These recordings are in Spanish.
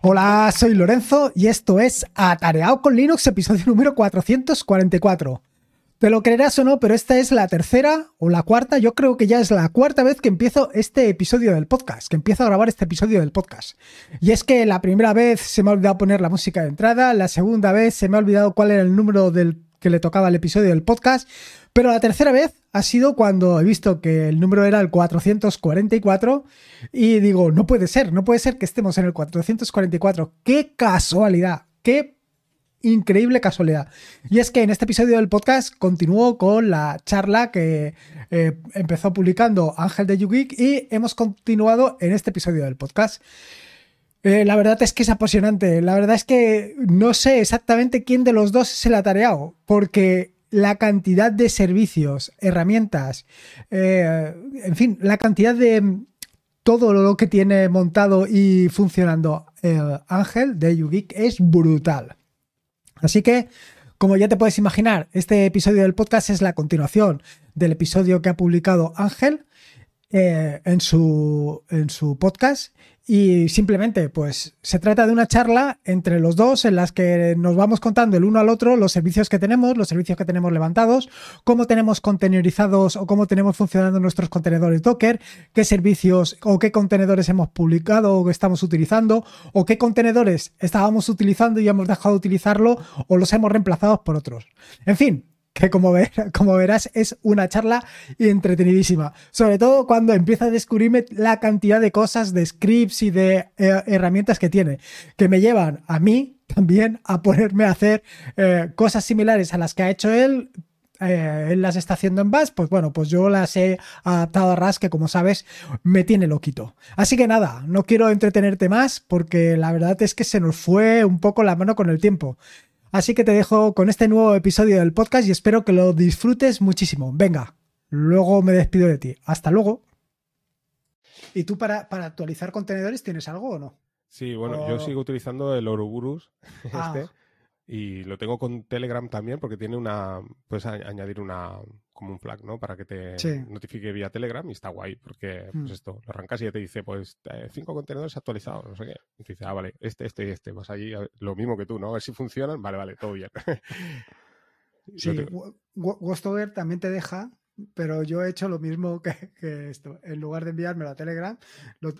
Hola, soy Lorenzo y esto es Atareado con Linux, episodio número 444. Te lo creerás o no, pero esta es la tercera o la cuarta, yo creo que ya es la cuarta vez que empiezo este episodio del podcast, que empiezo a grabar este episodio del podcast. Y es que la primera vez se me ha olvidado poner la música de entrada, la segunda vez se me ha olvidado cuál era el número del que le tocaba el episodio del podcast, pero la tercera vez ha sido cuando he visto que el número era el 444 y digo, no puede ser, no puede ser que estemos en el 444. ¡Qué casualidad! ¡Qué increíble casualidad! Y es que en este episodio del podcast continúo con la charla que eh, empezó publicando Ángel de YouGeek y hemos continuado en este episodio del podcast. Eh, la verdad es que es apasionante. La verdad es que no sé exactamente quién de los dos se la ha tareado, porque la cantidad de servicios, herramientas, eh, en fin, la cantidad de todo lo que tiene montado y funcionando el Ángel de YouGeek es brutal. Así que, como ya te puedes imaginar, este episodio del podcast es la continuación del episodio que ha publicado Ángel eh, en, su, en su podcast y simplemente, pues se trata de una charla entre los dos en las que nos vamos contando el uno al otro los servicios que tenemos, los servicios que tenemos levantados, cómo tenemos contenerizados o cómo tenemos funcionando nuestros contenedores Docker, qué servicios o qué contenedores hemos publicado o que estamos utilizando, o qué contenedores estábamos utilizando y hemos dejado de utilizarlo o los hemos reemplazado por otros. En fin, que como, ver, como verás es una charla entretenidísima. Sobre todo cuando empieza a descubrirme la cantidad de cosas, de scripts y de eh, herramientas que tiene, que me llevan a mí también a ponerme a hacer eh, cosas similares a las que ha hecho él. Eh, él las está haciendo en Bash, pues bueno, pues yo las he adaptado a RAS, que como sabes me tiene loquito. Así que nada, no quiero entretenerte más porque la verdad es que se nos fue un poco la mano con el tiempo. Así que te dejo con este nuevo episodio del podcast y espero que lo disfrutes muchísimo. Venga, luego me despido de ti. Hasta luego. ¿Y tú para, para actualizar contenedores tienes algo o no? Sí, bueno, yo sigo utilizando el Ouroboros ah. este y lo tengo con Telegram también porque tiene una, puedes añadir una, como un flag, ¿no? Para que te notifique vía Telegram y está guay, porque pues mm. esto, lo arrancas y ya te dice, pues eh, cinco contenedores actualizados, no sé qué. Y te dice, ah, vale, este, este y este. Vas allí, lo mismo que tú, ¿no? A ver si funcionan, vale, vale, todo bien. sí, Ghostover también te deja, pero yo he hecho lo mismo que, esto. En lugar de enviármelo a Telegram,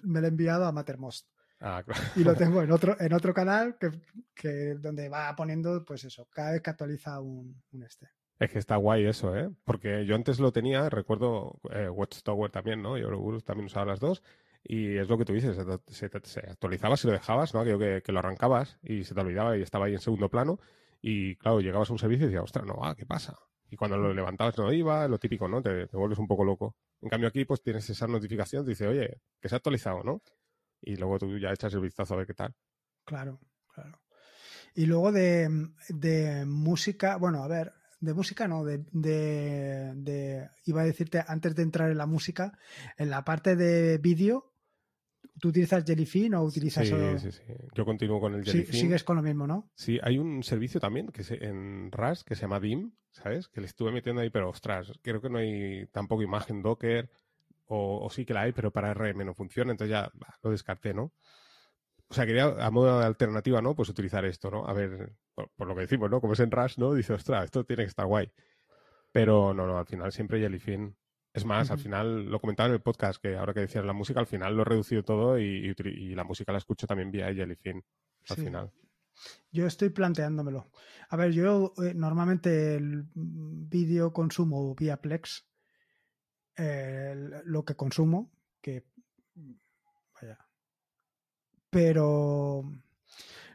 me lo he enviado a Mattermost. Ah, claro. Y lo tengo en otro, en otro canal que, que, donde va poniendo, pues eso, cada vez que actualiza un, un este. Es que está guay eso, ¿eh? Porque yo antes lo tenía, recuerdo eh, Watchtower también, ¿no? Y Ouroboros también usaba las dos. Y es lo que tú dices, se, se, actualizaba si lo dejabas, ¿no? Aquello que, que, lo arrancabas y se te olvidaba y estaba ahí en segundo plano. Y claro, llegabas a un servicio y decías, ostras, no, ah, ¿qué pasa? Y cuando lo levantabas no iba, lo típico, ¿no? Te, te vuelves un poco loco. En cambio aquí, pues tienes esa notificación, te dice, oye, que se ha actualizado, ¿no? Y luego tú ya echas el vistazo a ver qué tal. Claro, claro. Y luego de, de música, bueno, a ver, de música no, de, de, iba a decirte antes de entrar en la música, en la parte de vídeo, ¿tú utilizas Jellyfin o utilizas sí, Sí, sí, Yo continúo con el Jellyfin. Sí, sigues con lo mismo, ¿no? Sí, hay un servicio también que es en RAS que se llama DIM, ¿sabes? Que le estuve metiendo ahí, pero ostras, creo que no hay tampoco imagen Docker, o, sí que la hay, pero para RM no funciona, entonces ya lo descarté, ¿no? O sea, quería a modo de alternativa, ¿no? Pues utilizar esto, ¿no? A ver, por, lo que decimos, ¿no? Como es en Rush, ¿no? Dice, ostras, esto tiene que estar guay. Pero no, no, al final siempre Jellyfin. Es más, al final lo comentaba en el podcast, que ahora que decías la música, al final lo he reducido todo y, la música la escucho también vía Jellyfin, al final. Yo estoy planteándomelo. A ver, yo eh, normalmente el vídeo consumo vía Plex, lo que consumo, que vaya. Pero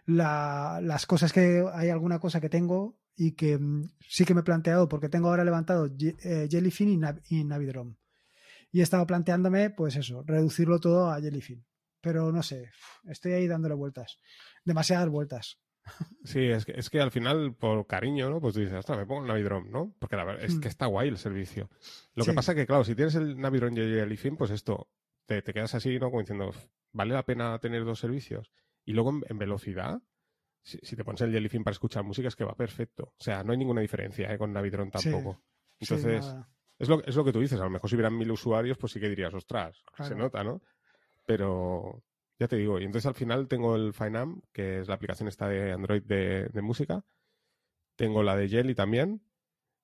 las cosas que hay alguna cosa que tengo y que mm, sí que me he planteado porque tengo ahora levantado eh, Jellyfin y, y Navidrom. Y he estado planteándome, pues eso, reducirlo todo a Jellyfin. Pero no sé, estoy ahí dándole vueltas. Demasiadas vueltas. Sí, es que, es que al final, por cariño, ¿no? Pues dices, hasta me pongo el Navidrom, ¿no? Porque la verdad es que mm. está guay el servicio. Lo que pasa que, claro, si tienes el Navidrom y el Jellyfin, pues esto, te, te, quedas así, ¿no? Como diciendo, ¿vale la pena tener dos servicios? Y luego en, velocidad, si, te pones el Jellyfin para escuchar música, es que va perfecto. O sea, no hay ninguna diferencia ¿eh? con Navidron tampoco. Entonces, es, lo, es lo que tú dices. A lo mejor si hubieran mil usuarios, pues sí que dirías, ostras, se nota, ¿no? Pero, ya te digo. Y entonces al final tengo el Fineam, que es la aplicación esta de Android de, música. Tengo la de Jelly también.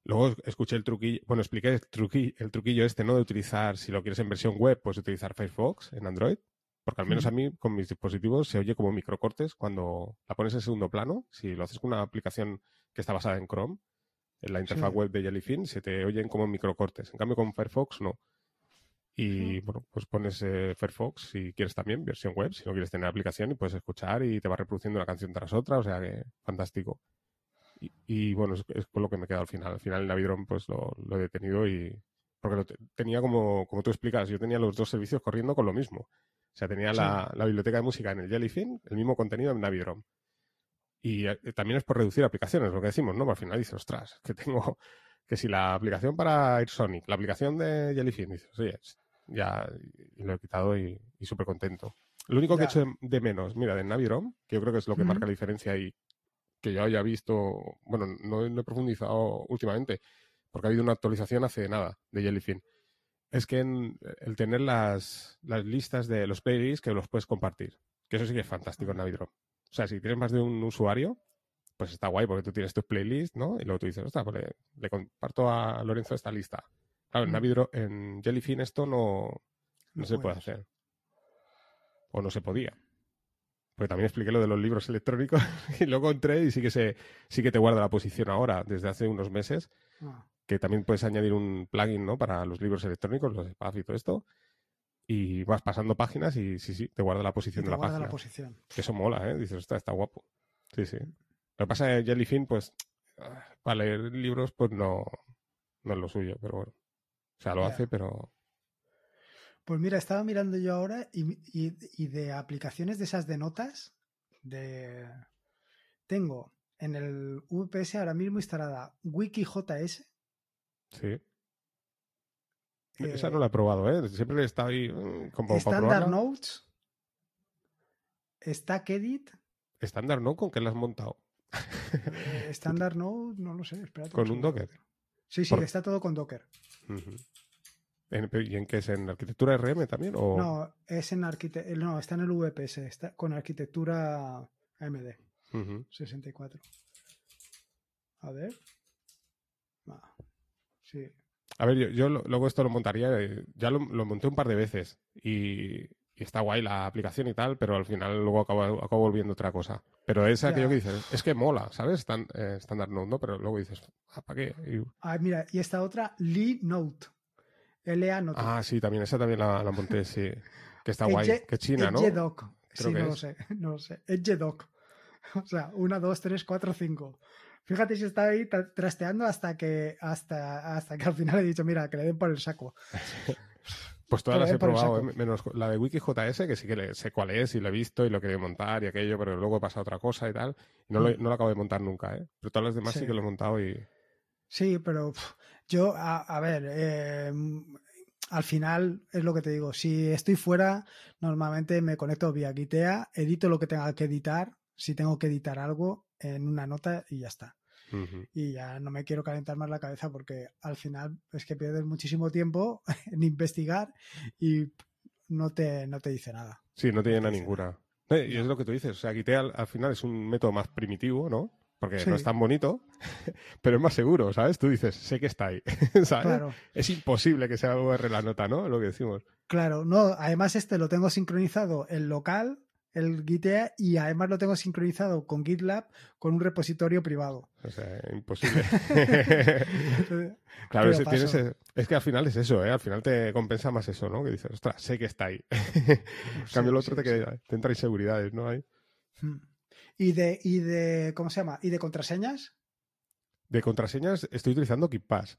Luego escuché el truquillo, bueno, expliqué el truquillo, el truquillo este, ¿no? De utilizar, si lo quieres en versión web, pues utilizar Firefox en Android. Porque al menos a mí, con mis dispositivos, se oye como microcortes cuando la pones en segundo plano. Si lo haces con una aplicación que está basada en Chrome, en la interfaz web de Jellyfin, se te oyen como microcortes. En cambio, con Firefox no. Y bueno, pues pones eh, Firefox si quieres también, versión web, si no quieres tener aplicación y puedes escuchar y te va reproduciendo una canción tras otra, o sea que fantástico. Y, bueno, es, con lo que me queda al final. Al final el Navidron pues lo, he detenido y... Porque tenía como, como tú explicas, yo tenía los dos servicios corriendo con lo mismo. O sea, tenía la, biblioteca de música en el Jellyfin, el mismo contenido en Navidron. Y eh, también es por reducir aplicaciones, lo que decimos, ¿no? Al final dices, ostras, que tengo que si la aplicación para AirSonic, la aplicación de Jellyfin, dices, oye, ya lo he quitado y, súper contento. Lo único que he hecho de, menos, mira, de Navirom, que yo creo que es lo que marca la diferencia y que yo haya visto, bueno, no, he profundizado últimamente, porque ha habido una actualización hace nada de Jellyfin, es que el tener las, las listas de los playlists que los puedes compartir, que eso sí que es fantástico en Navidrom. O sea, si tienes más de un usuario, pues está guay porque tú tienes tus playlists, ¿no? Y luego tú dices, ostras, pues le, comparto a Lorenzo esta lista. Claro, en, Navidro, en Jellyfin esto no, no, se puede hacer. O no se podía. Porque también expliqué lo de los libros electrónicos y luego entré y sí que, se, sí que te guarda la posición ahora, desde hace unos meses, ah. que también puedes añadir un plugin ¿no? para los libros electrónicos, los SPAF y todo esto, y vas pasando páginas y sí, sí, te guarda la posición de la página. La posición. Que eso mola, ¿eh? Dices, está, está guapo. Sí, sí. Lo que pasa es que Jellyfin, pues, ah, para leer libros, pues no, no es lo suyo, pero bueno. O sea, lo hace, pero... Pues mira, estaba mirando yo ahora y, de aplicaciones de esas de notas, de... tengo en el VPS ahora mismo instalada WikiJS. Sí. Esa no la he probado, ¿eh? Siempre está ahí mm, como Standard Notes. Stack Edit. Standard Note con qué la has montado? Eh, Standard Note, no lo sé, espérate. Con un Docker. Sí, sí, está todo con Docker. ¿Y en qué es? ¿En arquitectura RM también? O... No, es en arquitectura. No, está en el VPS, está con arquitectura AMD. 64. A ver. sí. A ver, yo, luego esto lo montaría, eh, ya lo, monté un par de veces y, está guay la aplicación y tal, pero al final luego acabo, acabo volviendo otra cosa. Pero es aquello que dices, es que mola, ¿sabes? Estándar eh, Standard Note, ¿no? Pero luego dices, ah, ¿para qué? Ah, mira, y esta otra, Lee Note. LA Note. Ah, sí, también, esa también la, la monté, sí. Que está guay, que China, ¿no? Doc. sí, no lo sé, no lo sé. Doc. O sea, una, dos, tres, cuatro, cinco. Fíjate si está ahí trasteando hasta que, hasta, hasta que al final he dicho, mira, que le den por el saco. Pues todas las he probado, ¿eh? menos la de WikiJS, que sí que sé cuál es y lo he visto y lo quería montar y aquello, pero luego pasa otra cosa y tal. Y no, lo, mm. no lo acabo de montar nunca, ¿eh? Pero todas las demás sí, que lo he montado y... Sí, pero yo, a, ver, eh, al final es lo que te digo. Si estoy fuera, normalmente me conecto vía Gitea, edito lo que tenga que editar, si tengo que editar algo en una nota y ya está. Y ya no me quiero calentar más la cabeza porque al final es que pierdes muchísimo tiempo en investigar y no te, no te dice nada. Sí, no te llena ninguna. Y es lo que tú dices, o sea, Gitea al, final es un método más primitivo, ¿no? Porque no es tan bonito, pero es más seguro, ¿sabes? Tú dices, sé que está ahí, ¿sabes? Es imposible que sea UR la nota, ¿no? Lo que decimos. Claro, no, además este lo tengo sincronizado en local el Gitea y además lo tengo sincronizado con GitLab con un repositorio privado. O sea, imposible. claro, es, que al final es eso, ¿eh? Al final te compensa más eso, ¿no? Que dices, ostras, sé que está ahí. en cambio, el otro te, te, entra inseguridades, ¿no? Ahí. Hmm. ¿Y de, ¿Y de, cómo se llama? ¿Y de contraseñas? De contraseñas estoy utilizando KeePass.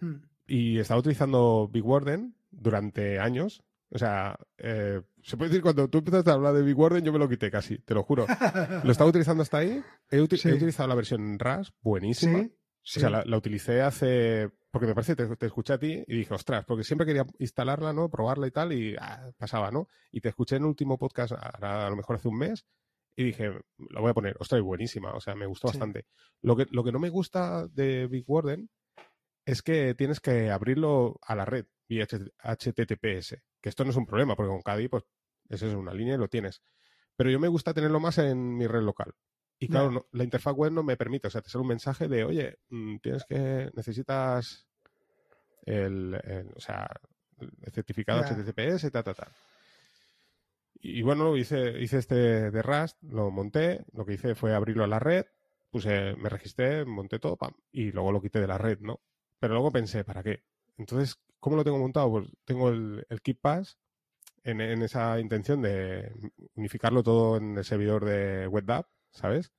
Hmm. Y estaba utilizando Big Warden durante años o sea, eh, se puede decir cuando tú empezaste a hablar de Big Warden, yo me lo quité casi, te lo juro. lo estaba utilizando hasta ahí. He, utilizado la versión RAS, buenísima. O sea, la, utilicé hace. Porque me parece, te, te, escuché a ti y dije, ostras, porque siempre quería instalarla, ¿no? Probarla y tal, y ah, pasaba, ¿no? Y te escuché en el último podcast, a lo mejor hace un mes, y dije, la voy a poner, ostras, buenísima, o sea, me gustó bastante. Lo que, lo que no me gusta de Big Warden es que tienes que abrirlo a la red vía HTTPS. Que esto no es un problema, porque con Cadi pues, es eso, una línea y lo tienes. Pero yo me gusta tenerlo más en mi red local. Y claro, la interfaz web no me permite, o sea, te sale un mensaje de, oye, mm, tienes que, necesitas el, o sea, el certificado HTTPS, ta, ta, ta. Y bueno, hice, hice este de Rust, lo monté, lo que hice fue abrirlo a la red, puse, me registré, monté todo, pam, y luego lo quité de la red, ¿no? Pero luego pensé, ¿para qué? Entonces, ¿cómo lo tengo montado? Pues tengo el, el Pass en, en, esa intención de unificarlo todo en el servidor de WebDAV, ¿sabes?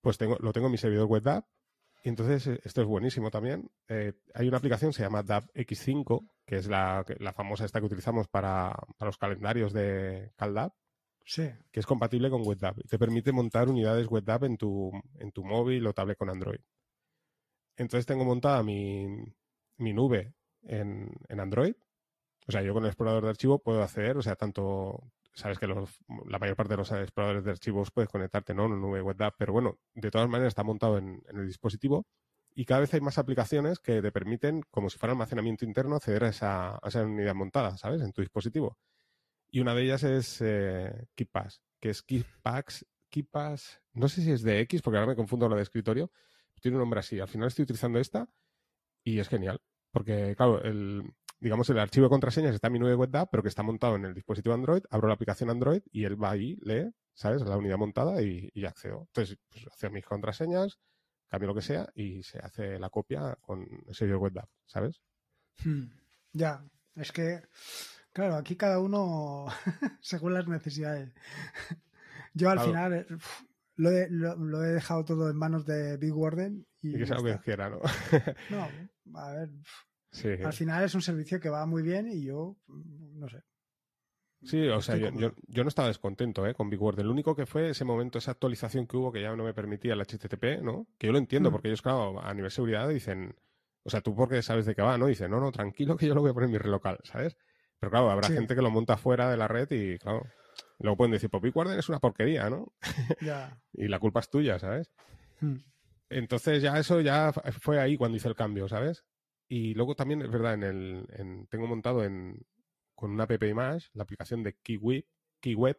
Pues tengo, lo tengo en mi servidor WebDAV y entonces eh, esto es buenísimo también. Eh, hay una aplicación, se llama DAP X5, que es la, la famosa esta que utilizamos para, para los calendarios de CalDAP, sí. que es compatible con WebDAV y te permite montar unidades WebDAV en tu, en tu móvil o tablet con Android. Entonces tengo montada mi, mi nube en, Android. O sea, yo con el explorador de archivo puedo acceder, o sea, tanto sabes que la mayor parte de los exploradores de archivos puedes conectarte ¿no? en una nube web pero bueno, de todas maneras está montado en, el dispositivo y cada vez hay más aplicaciones que te permiten, como si fuera almacenamiento interno, acceder a esa, unidad montada, ¿sabes? En tu dispositivo. Y una de ellas es eh, KeePass, que es KeePass, KeePass, no sé si es de X, porque ahora me confundo lo de escritorio, tiene un nombre así. Al final estoy utilizando esta y es genial, porque claro, el, digamos, el archivo de contraseñas está en mi nube web pero que está montado en el dispositivo Android, abro la aplicación Android y él va ahí, lee, ¿sabes? La unidad montada y, y accedo. Entonces, pues, hace mis contraseñas, cambio lo que sea y se hace la copia con ese web ¿sabes? Hmm, ya, es que, claro, aquí cada uno según las necesidades. Yo al final eh, lo he, lo, he, dejado todo en manos de Big Warden. Y, que sea lo que quiera, ¿no? no, a ver, al final es un servicio que va muy bien y yo, no sé. Sí, o sea, yo, yo, no estaba descontento ¿eh? con Big Word. El único que fue ese momento, esa actualización que hubo que ya no me permitía el HTTP, ¿no? Que yo lo entiendo, mm. porque ellos, claro, a nivel de seguridad dicen, o sea, tú porque sabes de qué va, ¿no? Dicen, no, no, tranquilo que yo lo voy a poner en mi red local, ¿sabes? Pero claro, habrá gente que lo monta fuera de la red y, claro, luego pueden decir, pues Big Word es una porquería, ¿no? Ya. y la culpa es tuya, ¿sabes? Mm. Entonces ya eso ya fue ahí cuando hice el cambio, ¿sabes? Y luego también, es verdad, en el, tengo montado en, con una app Image la aplicación de KeyWeb, KeyWeb,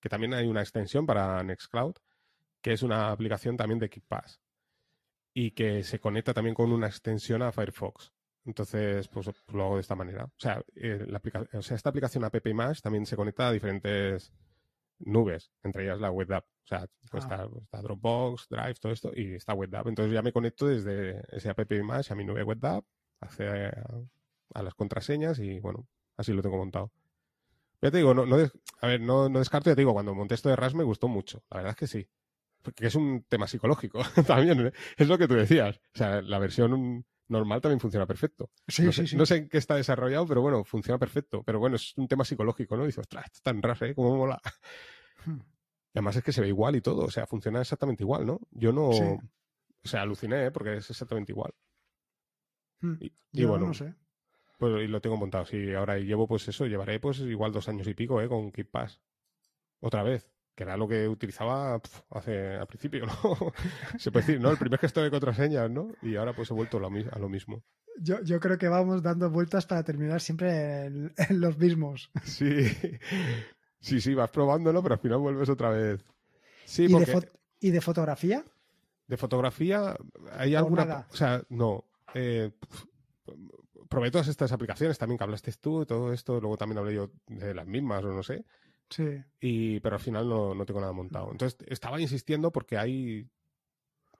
que también hay una extensión para Nextcloud, que es una aplicación también de KeePass y que se conecta también con una extensión a Firefox. Entonces, pues, lo hago de esta manera. O sea, eh, la o sea, esta aplicación app Image también se conecta a diferentes nubes, entre ellas la web app. O sea, pues ah. está, Dropbox, Drive, todo esto, y está web app. Entonces ya me conecto desde ese app Image a mi nube web app hace a, las contraseñas y bueno, así lo tengo montado. Ya te digo, no, a ver, no, descarto, ya te digo, cuando monté esto de RAS me gustó mucho, la verdad es que sí. Porque es un tema psicológico también, ¿eh? es lo que tú decías. O sea, la versión normal también funciona perfecto. Sí, no, sé, sí, no sé en qué está desarrollado, pero bueno, funciona perfecto. Pero bueno, es un tema psicológico, ¿no? Dices, ostras, tan RAS, ¿eh? Cómo mola. Hmm. Y además es que se ve igual y todo, o sea, funciona exactamente igual, ¿no? Yo no... O sea, aluciné, ¿eh? Porque es exactamente igual. Hmm. Y, bueno, no sé. Pues y lo tengo montado. Sí, ahora llevo pues eso, llevaré pues igual dos años y pico, ¿eh? Con Keep Pass. Otra vez. Que era lo que utilizaba hace al principio, ¿no? Se puede decir, ¿no? El primer gesto de contraseñas, ¿no? Y ahora pues he vuelto a lo mismo. Yo, yo creo que vamos dando vueltas para terminar siempre en, los mismos. Sí. Sí, sí, vas probándolo, pero al final vuelves otra vez. Sí, ¿Y, de ¿Y de fotografía? De fotografía hay alguna... O sea, no eh, probé todas estas aplicaciones también que hablaste tú, todo esto, luego también hablé yo de las mismas o no sé. Sí. Y, pero al final no, no tengo nada montado. Entonces estaba insistiendo porque hay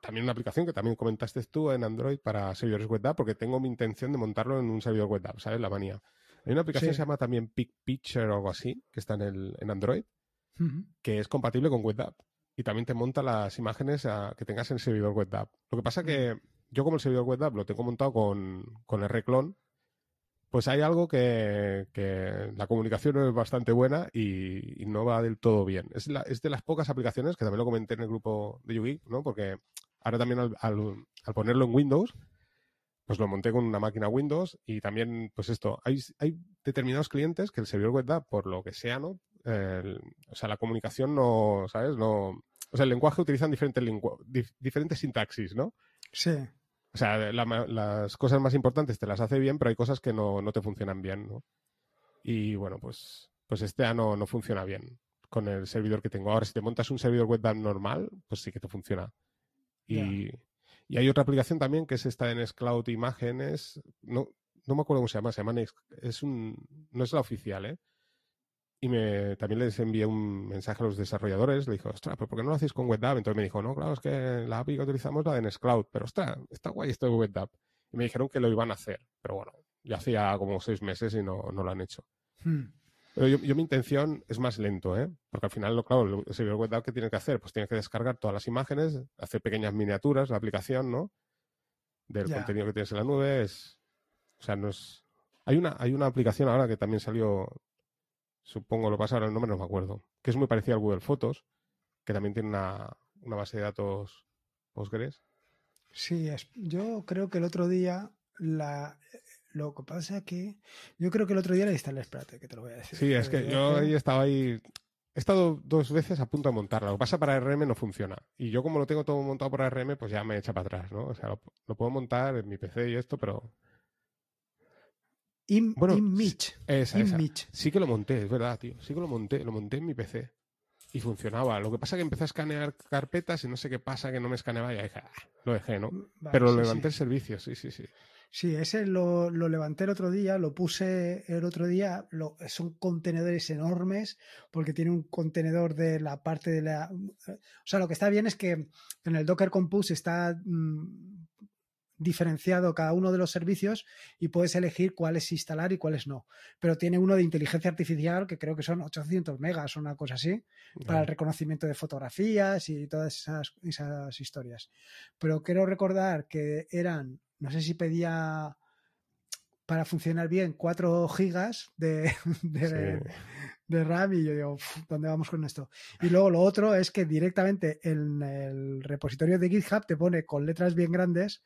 también una aplicación que también comentaste tú en Android para servidores web app, porque tengo mi intención de montarlo en un servidor web app, ¿sabes? La manía. Hay una aplicación que se llama también Pick Picture o algo así, que está en, el, en Android, que es compatible con web app. Y también te monta las imágenes que tengas en el servidor web app. Lo que pasa que yo como el servidor web lo tengo montado con, con Rclone, pues hay algo que, la comunicación no es bastante buena y, no va del todo bien. Es, es, de las pocas aplicaciones, que también lo comenté en el grupo de YouGeek, ¿no? Porque ahora también al, al, ponerlo en Windows, pues lo monté con una máquina Windows y también, pues esto, hay, determinados clientes que el servidor web por lo que sea, ¿no? o sea, la comunicación no, ¿sabes? No, o sea, el lenguaje utilizan diferentes, diferentes sintaxis, ¿no? Sí. O sea, las cosas más importantes te las hace bien, pero hay cosas que no, te funcionan bien, ¿no? Y bueno, pues, pues este ya no, no funciona bien con el servidor que tengo. Ahora, si te montas un servidor web normal, pues sí que te funciona. Y, y hay otra aplicación también que es esta de Nextcloud Imágenes. No, no me acuerdo cómo se llama, se llama Next, es un, no es la oficial, ¿eh? Y me, también les envié un mensaje a los desarrolladores, le dijo, ostras, ¿pero por qué no lo hacéis con WebDAV? Entonces me dijo, no, claro, es que la API que utilizamos la de Nextcloud, pero ostras, está guay esto de WebDAV. Y me dijeron que lo iban a hacer, pero bueno, ya hacía como seis meses y no, no lo han hecho. Hmm. Pero yo, mi intención es más lento, ¿eh? Porque al final, claro, el servidor web que tiene que hacer, pues tiene que descargar todas las imágenes, hacer pequeñas miniaturas, la aplicación, ¿no? Del contenido que tienes en la nube. Es, o sea, no es. Hay una, hay una aplicación ahora que también salió, supongo lo pasa ahora el nombre, no me acuerdo, que es muy parecida al Google Fotos, que también tiene una, una base de datos Postgres. Sí, es, yo creo que el otro día la, lo que pasa es que yo creo que el otro día le instalé, espérate, que te lo voy a decir. Sí, es que yo ahí estaba ahí. He estado dos veces a punto de montarla. Lo que pasa para RM no funciona. Y yo, como lo tengo todo montado por RM, pues ya me echa para atrás, ¿no? O sea, lo, puedo montar en mi PC y esto, pero. In, bueno, Esa, Sí que lo monté, es verdad, tío. Sí que lo monté. Lo monté en mi PC. Y funcionaba. Lo que pasa es que empecé a escanear carpetas y no sé qué pasa, que no me escaneaba y dije, ah, lo dejé, ¿no? Mm, pero lo levanté el servicio, sí, sí, sí. Sí, ese lo, lo, levanté el otro día, lo puse el otro día. son contenedores enormes porque tiene un contenedor de la parte de la. O sea, lo que está bien es que en el Docker Compose está mm, diferenciado cada uno de los servicios y puedes elegir cuáles instalar y cuáles no. Pero tiene uno de inteligencia artificial que creo que son 800 megas o una cosa así para el reconocimiento de fotografías y todas esas, esas historias. Pero quiero recordar que eran no sé si pedía para funcionar bien 4 gigas de, de, RAM y yo digo, ¿dónde vamos con esto? Y luego lo otro es que directamente en el repositorio de GitHub te pone con letras bien grandes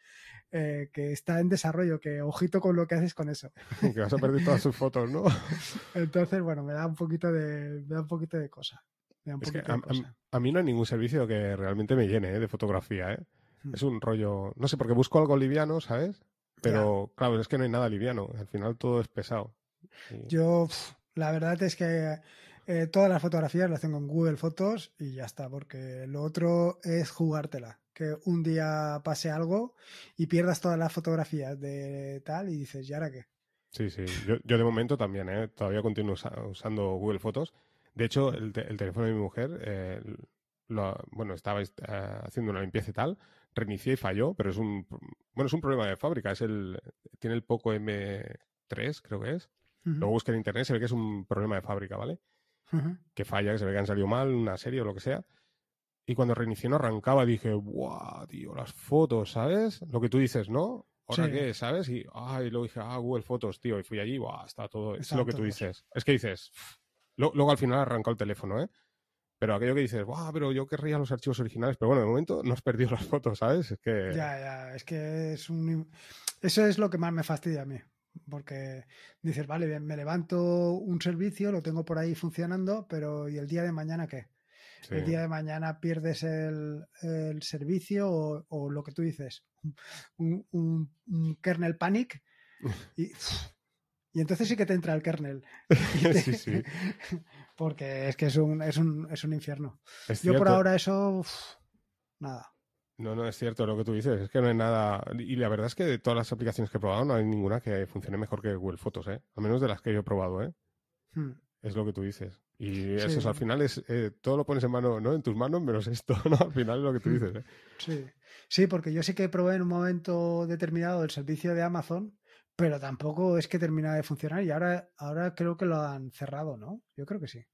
eh, que está en desarrollo, que ojito con lo que haces con eso. que vas a perder todas sus fotos, ¿no? Entonces, bueno, me da un poquito de, me da un poquito de cosa. a, mí no hay ningún servicio que realmente me llene ¿eh? de fotografía, ¿eh? Es un rollo, no sé, porque busco algo liviano, ¿sabes? Pero claro, es que no hay nada liviano, al final todo es pesado. Yo, la verdad es que eh, todas las fotografías las tengo en Google Fotos y ya está, porque lo otro es jugártela. Que un día pase algo y pierdas todas las fotografías de tal y dices, ¿y ahora qué? Sí, sí. Yo, yo de momento también, ¿eh? Todavía continúo usando Google Fotos. De hecho, el, teléfono de mi mujer, eh, bueno, estaba eh, haciendo una limpieza y tal, reinicié y falló, pero es un, bueno, es un problema de fábrica, es el, tiene el Poco M3, creo que es. Luego busqué en internet, se ve que es un problema de fábrica, ¿vale? Que falla, que se ve que han salido mal, una serie o lo que sea. Y cuando reinicié no arrancaba, dije, ¡guau, tío! Las fotos, ¿sabes? Lo que tú dices, ¿no? ¿Ahora qué? ¿Sabes? Y, ay, luego dije, ah, Google Fotos, tío. Y fui allí, ¡guau! Está todo. Es lo que tú dices. Es que dices, luego al final arrancó el teléfono, ¿eh? Pero aquello que dices, ¡guau! Pero yo querría los archivos originales. Pero bueno, de momento no has perdido las fotos, ¿sabes? Es que. Ya, ya. Es que es un. Eso es lo que más me fastidia a mí. Porque dices, vale, bien, me levanto un servicio, lo tengo por ahí funcionando, pero ¿y el día de mañana qué? El día de mañana pierdes el, servicio o, lo que tú dices, un, un kernel panic y y entonces sí que te entra el kernel. sí, sí. Porque es que es un, es un, es un infierno. Yo por ahora eso, nada. No, no, es cierto lo que tú dices. Es que no hay nada. Y la verdad es que de todas las aplicaciones que he probado, no hay ninguna que funcione mejor que Google Fotos, ¿eh? Al menos de las que yo he probado, ¿eh? Hmm. Es lo que tú dices. Y eso, al final es. Eh, todo lo pones en mano, ¿no? En tus manos, menos esto, ¿no? Al final es lo que tú hmm. dices, ¿eh? Sí. Sí, porque yo sí que probé en un momento determinado el servicio de Amazon pero tampoco es que termina de funcionar y ahora, ahora creo que lo han cerrado, ¿no? Yo creo que sí.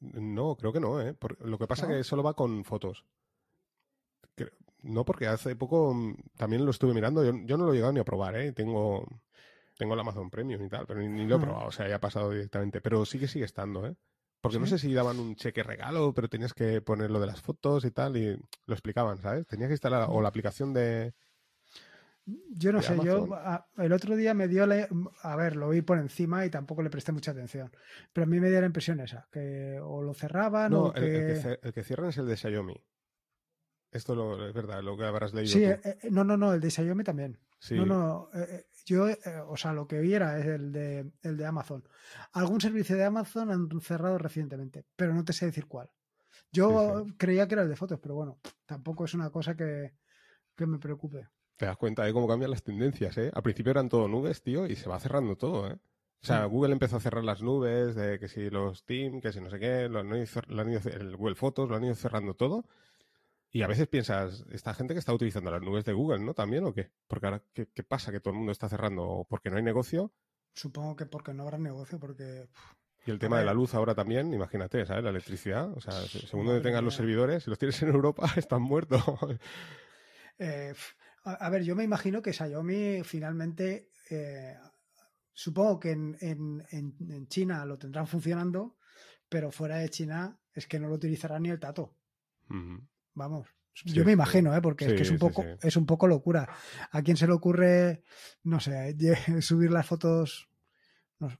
No, creo que no, ¿eh? lo que pasa es que solo va con fotos. No, porque hace poco mm, también lo estuve mirando, yo, no lo he llegado ni a probar, ¿eh? Tengo, tengo el Amazon Premium y tal, pero ni, lo he probado, o sea, ya ha pasado directamente. Pero sí que sigue estando, ¿eh? Porque no sé si daban un cheque regalo, pero tenías que poner lo de las fotos y tal, y lo explicaban, ¿sabes? Tenías que instalar o la aplicación de, yo no sé, yo el otro día me dio la, a ver, lo vi por encima y tampoco le presté mucha atención, pero a mí me dio la impresión esa, que o lo cerraban o el, que... El, que, cierran es el de Xiaomi. Esto lo, es verdad, lo que habrás leído. Sí, eh, eh, no, no, no, el de Xiaomi también. Sí. No, no, eh, yo, eh, o sea, lo que vi era el de, el de Amazon. Algún servicio de Amazon han cerrado recientemente, pero no te sé decir cuál. Yo Sí, creía que era el de fotos, pero bueno, tampoco es una cosa que, que me preocupe. Te das cuenta de cómo cambian las tendencias, ¿eh? Al principio eran todo nubes, tío, y se va cerrando todo, ¿eh? O sea, Mm. Google empezó a cerrar las nubes, de que si los Team, que si no sé qué, lo han ido, lo han ido el Google Fotos, lo han ido cerrando todo. Y a veces piensas, esta gente que está utilizando las nubes de Google, ¿no? También, ¿o qué? Porque ahora, ¿qué, qué pasa? Que todo el mundo está cerrando porque no hay negocio. Supongo que porque no habrá negocio, porque Y el tema de la luz ahora también, imagínate, ¿sabes? La electricidad. O sea, se- según donde tengas los servidores, si los tienes en Europa, están muertos. Eh, a, ver, yo me imagino que Xiaomi finalmente, eh, supongo que en, en- en- China lo tendrán funcionando, pero fuera de China es que no lo utilizará ni el tato. Ujú. Vamos. Sí, Yo me imagino, ¿eh? porque es que es un poco, sí. es un poco locura. ¿A quién se le ocurre, no sé, subir las fotos? no sé,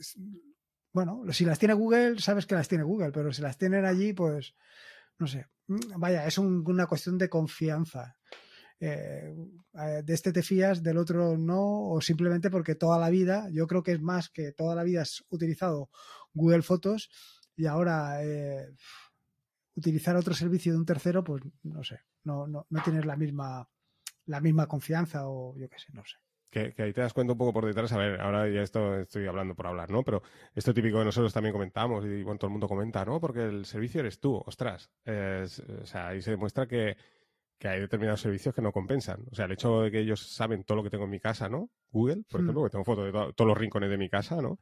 es- bueno, si las tiene Google, sabes que las tiene Google, pero si las tienen allí, pues no sé. Vaya, es un- una cuestión de confianza. Eh, eh, de este te fías, del otro no, o simplemente porque toda la vida, yo creo que es más que toda la vida has utilizado Google Fotos y ahora eh, utilizar otro servicio de un tercero, pues no sé, no, no, no tienes la misma, la misma confianza o yo qué sé, no sé. Que, que ahí te das cuenta un poco por detrás, a ver, ahora ya esto estoy hablando por hablar, ¿no? Pero esto típico que nosotros también comentamos y bueno, todo el mundo comenta, ¿no? Porque el servicio eres tú, ostras. Es- o sea, ahí se demuestra que, que hay determinados servicios que no compensan. O sea, el hecho de que ellos saben todo lo que tengo en mi casa, ¿no? Google, por Hmm. ejemplo, que tengo fotos de to- todos los rincones de mi casa, ¿no?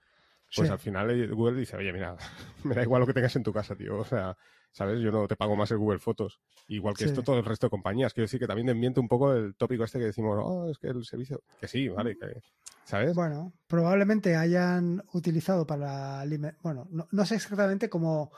Pues Sí. al final eh, Google dice, oye, mira, me da igual lo que tengas en tu casa, tío. O sea, ¿sabes? Yo no te pago más el Google Fotos. Igual que Sí. esto todo el resto de compañías. Quiero decir que también desmiente un poco el tópico este que decimos, oh, es que el servicio... Que sí, vale, que... ¿Sabes? Bueno, probablemente hayan utilizado para alimentar, bueno, no, no sé exactamente cómo,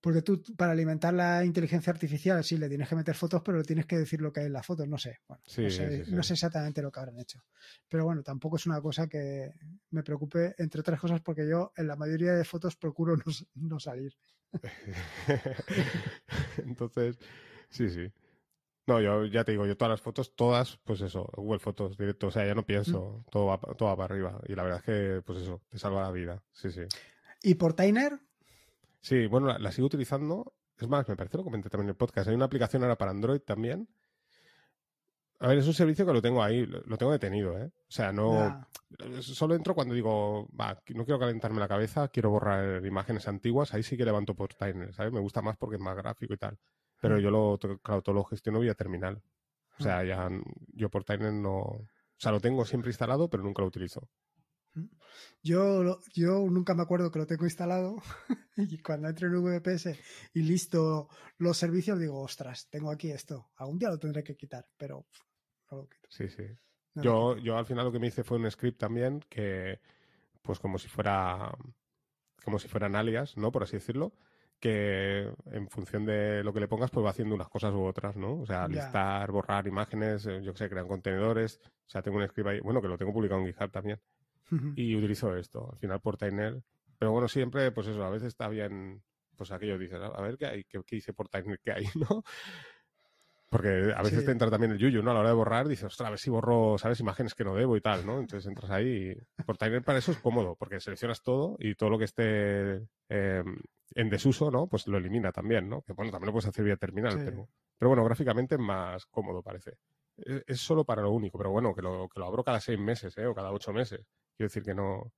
porque tú para alimentar la inteligencia artificial sí le tienes que meter fotos, pero le tienes que decir lo que hay en las fotos, no sé, bueno, Sí, no, sé sí, no sé exactamente lo que habrán hecho. Pero bueno, tampoco es una cosa que me preocupe, entre otras cosas, porque yo en la mayoría de fotos procuro no, no salir. Entonces, sí, sí. No, yo ya te digo, yo todas las fotos, todas, pues eso, Google Fotos directo, o sea, ya no pienso, todo va, todo va para arriba. Y la verdad es que, pues eso, te salva la vida. Sí, sí. ¿Y por Tainer? Sí, bueno, la, la sigo utilizando. Es más, me parece lo comenté también en el podcast. Hay una aplicación ahora para Android también. A ver, es un servicio que lo tengo ahí, lo, tengo detenido, ¿eh? O sea, no. Ya, Solo entro cuando digo, va, no quiero calentarme la cabeza, quiero borrar imágenes antiguas, ahí sí que levanto por Timer, ¿sabes? Me gusta más porque es más gráfico y tal. Pero Mm. yo lo, claro, todo lo gestiono vía terminal. O sea, ya yo por Timer no. O sea, lo tengo siempre instalado, pero nunca lo utilizo. Yo, lo- yo nunca me acuerdo que lo tengo instalado y cuando entro en VPS y listo los servicios digo, ostras, tengo aquí esto. Algún día lo tendré que quitar, pero no lo quito. Sí, sí. no Yo, quito. yo al final lo que me hice fue un script también que, pues como si fuera, como si fueran alias, ¿no? Por así decirlo, que en función de lo que le pongas, pues va haciendo unas cosas u otras, ¿no? O sea, Ya. listar, borrar imágenes, eh, yo que sé, crear contenedores. O sea, tengo un script ahí, bueno, que lo tengo publicado en GitHub también. Y utilizo esto, al final Portainer. Pero bueno, siempre, pues eso, a veces está bien, pues aquello dices, a ver qué hay, qué, qué dice Portainer, qué hay, ¿no? Porque a veces Sí. te entra también el yuyu, ¿no? A la hora de borrar, dices, ostras, a ver si borro, ¿sabes? Imágenes que no debo y tal, ¿no? Entonces entras ahí y Portainer para eso es cómodo, porque seleccionas todo y todo lo que esté eh, en desuso, ¿no? Pues lo elimina también, ¿no? Que bueno, también lo puedes hacer vía terminal, Sí. pero, pero bueno, gráficamente es más cómodo, parece. Es, es solo para lo único, pero bueno, que lo, que lo abro cada seis meses, ¿eh? O cada ocho meses. Quiero decir que no.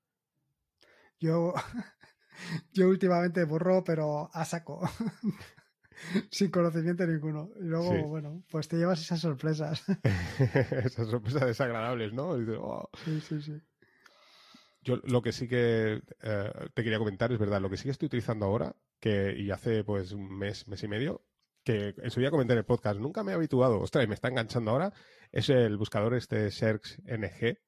Yo, yo últimamente borro, pero a saco. Sin conocimiento ninguno. Y luego, Sí. bueno, pues te llevas esas sorpresas. Esas sorpresas desagradables, ¿no? Dices, "Oh". Sí, sí, sí. Yo lo que sí que eh, te quería comentar es verdad, lo que sí que estoy utilizando ahora, que y hace pues un mes, mes y medio, que en su día comenté en el podcast, nunca me he habituado, ostras, y me está enganchando ahora, es el buscador este Search NG.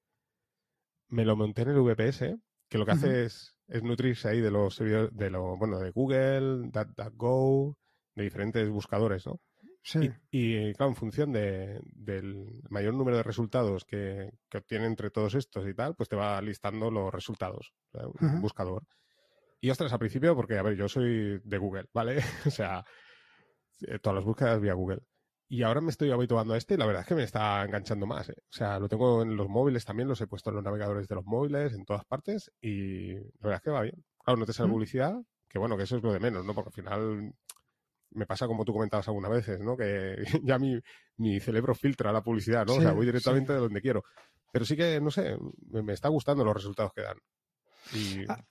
Me lo monté en el VPS, que lo que hace es, es nutrirse ahí de los servidores, de lo, bueno, de Google, DuckDuckGo, de diferentes buscadores, ¿no? Sí. Y, y, claro, en función de- del mayor número de resultados que, que obtiene entre todos estos y tal, pues te va listando los resultados, o sea, un Ajá. buscador. Y ostras, al principio, porque, a ver, yo soy de Google, ¿vale? o sea, eh, todas las búsquedas vía Google. Y ahora me estoy habituando a este y la verdad es que me está enganchando más. ¿eh? O sea, lo tengo en los móviles también, los he puesto en los navegadores de los móviles, en todas partes, y la verdad es que va bien. Claro, no te sale Mm. publicidad, que bueno, que eso es lo de menos, ¿no? Porque al final me pasa como tú comentabas algunas veces, ¿no? Que ya mi, mi cerebro filtra la publicidad, ¿no? o sea, voy directamente sí. de donde quiero. Pero sí que, no sé, me, me está gustando los resultados que dan. Y Ah,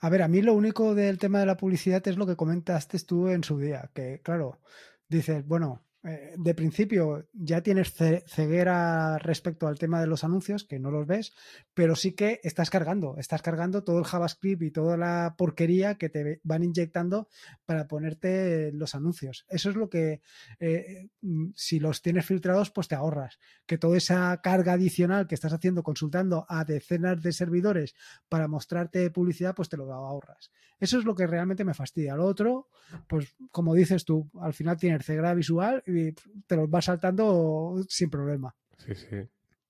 A ver, a mí lo único del tema de la publicidad es lo que comentaste tú en su día, que claro, dices, bueno, eh, de principio ya tienes ce- ceguera respecto al tema de los anuncios, que no los ves, pero sí que estás cargando, estás cargando todo el JavaScript y toda la porquería que te van inyectando para ponerte los anuncios. Eso es lo que, eh, mm, si los tienes filtrados, pues te ahorras. Que toda esa carga adicional que estás haciendo consultando a decenas de servidores para mostrarte publicidad, pues te lo ahorras. Eso es lo que realmente me fastidia. Lo otro, pues como dices tú, al final tienes ceguera visual y te los vas saltando sin problema. Sí, sí.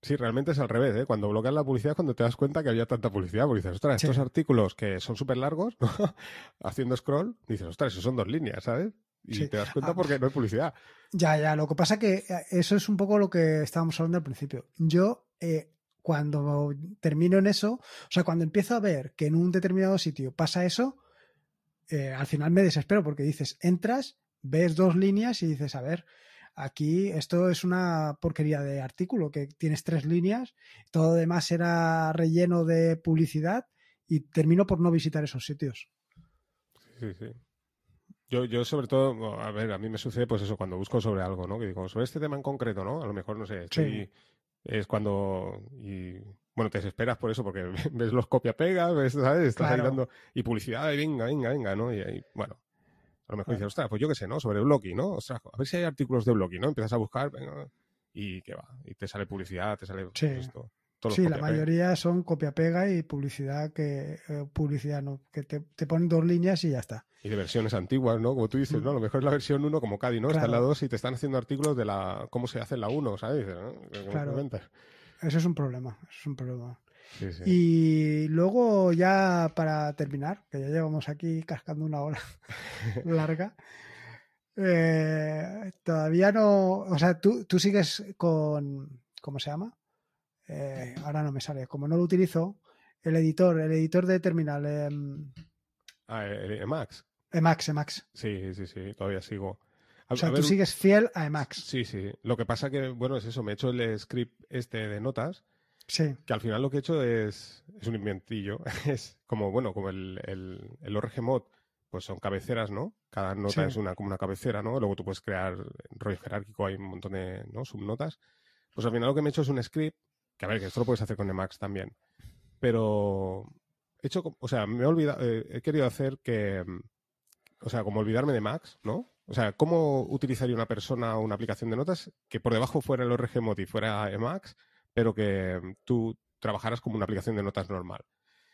Sí, realmente es al revés, ¿eh? Cuando bloqueas la publicidad es cuando te das cuenta que había tanta publicidad, porque dices, ostras, Sí. estos artículos que son súper largos, ¿no? haciendo scroll, dices, ostras, eso son dos líneas, ¿sabes? Y Sí. te das cuenta Ah. porque no hay publicidad. Ya, ya, lo que pasa que eh, eso es un poco lo que estábamos hablando al principio. Yo, eh, cuando termino en eso, o sea, cuando empiezo a ver que en un determinado sitio pasa eso, eh, al final me desespero porque dices, entras, ves dos líneas y dices, a ver, aquí esto es una porquería de artículo, que tienes tres líneas, todo lo demás era relleno de publicidad y termino por no visitar esos sitios. Sí, sí. Yo, yo sobre todo, a ver, a mí me sucede pues eso, cuando busco sobre algo, ¿no? Que digo, sobre este tema en concreto, ¿no? A lo mejor, no sé, estoy- es cuando... Y, bueno, te desesperas por eso, porque ves los copia-pega, ves, ¿sabes? Estás ahí dando... Y publicidad, y venga, venga, venga, ¿no? Y ahí, bueno, a lo mejor Claro. dices, ostras, pues yo qué sé, ¿no? Sobre Blocky, ¿no? Ostras, a ver si hay artículos de Blocky, ¿no? Empiezas a buscar, venga, y qué va, y te sale publicidad, te sale Sí. pues, esto, todos los Sí, la mayoría son copia-pega y publicidad que eh, publicidad no, que te, te ponen dos líneas y ya está. Y de versiones antiguas, ¿no? Como tú dices, ¿no? A lo mejor es la versión 1 como Cadi, ¿no? Está en la Claro. 2 y te están haciendo artículos de la cómo se hace en la 1, ¿sabes? ¿no? Claro. Eso es un problema, eso es un problema. Sí, sí. Y luego ya para terminar, que ya llevamos aquí cascando una hora larga, eh, todavía no, o sea, tú, tú sigues con, ¿cómo se llama? Eh, ahora no me sale, como no lo utilizo, el editor, el editor de terminal, Ah, eh, eh, Max. Emacs, Emacs. Sí, sí, sí, todavía sigo. A- O sea, a tú sigues fiel a Emacs. Sí, sí. Lo que pasa que, bueno, es eso, me he hecho el script este de notas, Sí, que al final lo que he hecho es, es un inventillo. Es como, bueno, como el, el, el ORG mod, pues son cabeceras, ¿no? Cada nota Sí. es una como una cabecera, ¿no? Luego tú puedes crear rollo jerárquico, hay un montón de ¿no? subnotas. Pues al final lo que me he hecho es un script, que a ver, que esto lo puedes hacer con Emacs también. Pero he hecho, o sea, me he olvidado, eh, he querido hacer que, o sea, como olvidarme de Max, ¿no? O sea, ¿cómo utilizaría una persona una aplicación de notas que por debajo fuera el ORG mod y fuera Emacs, pero que mm, tú trabajaras como una aplicación de notas normal?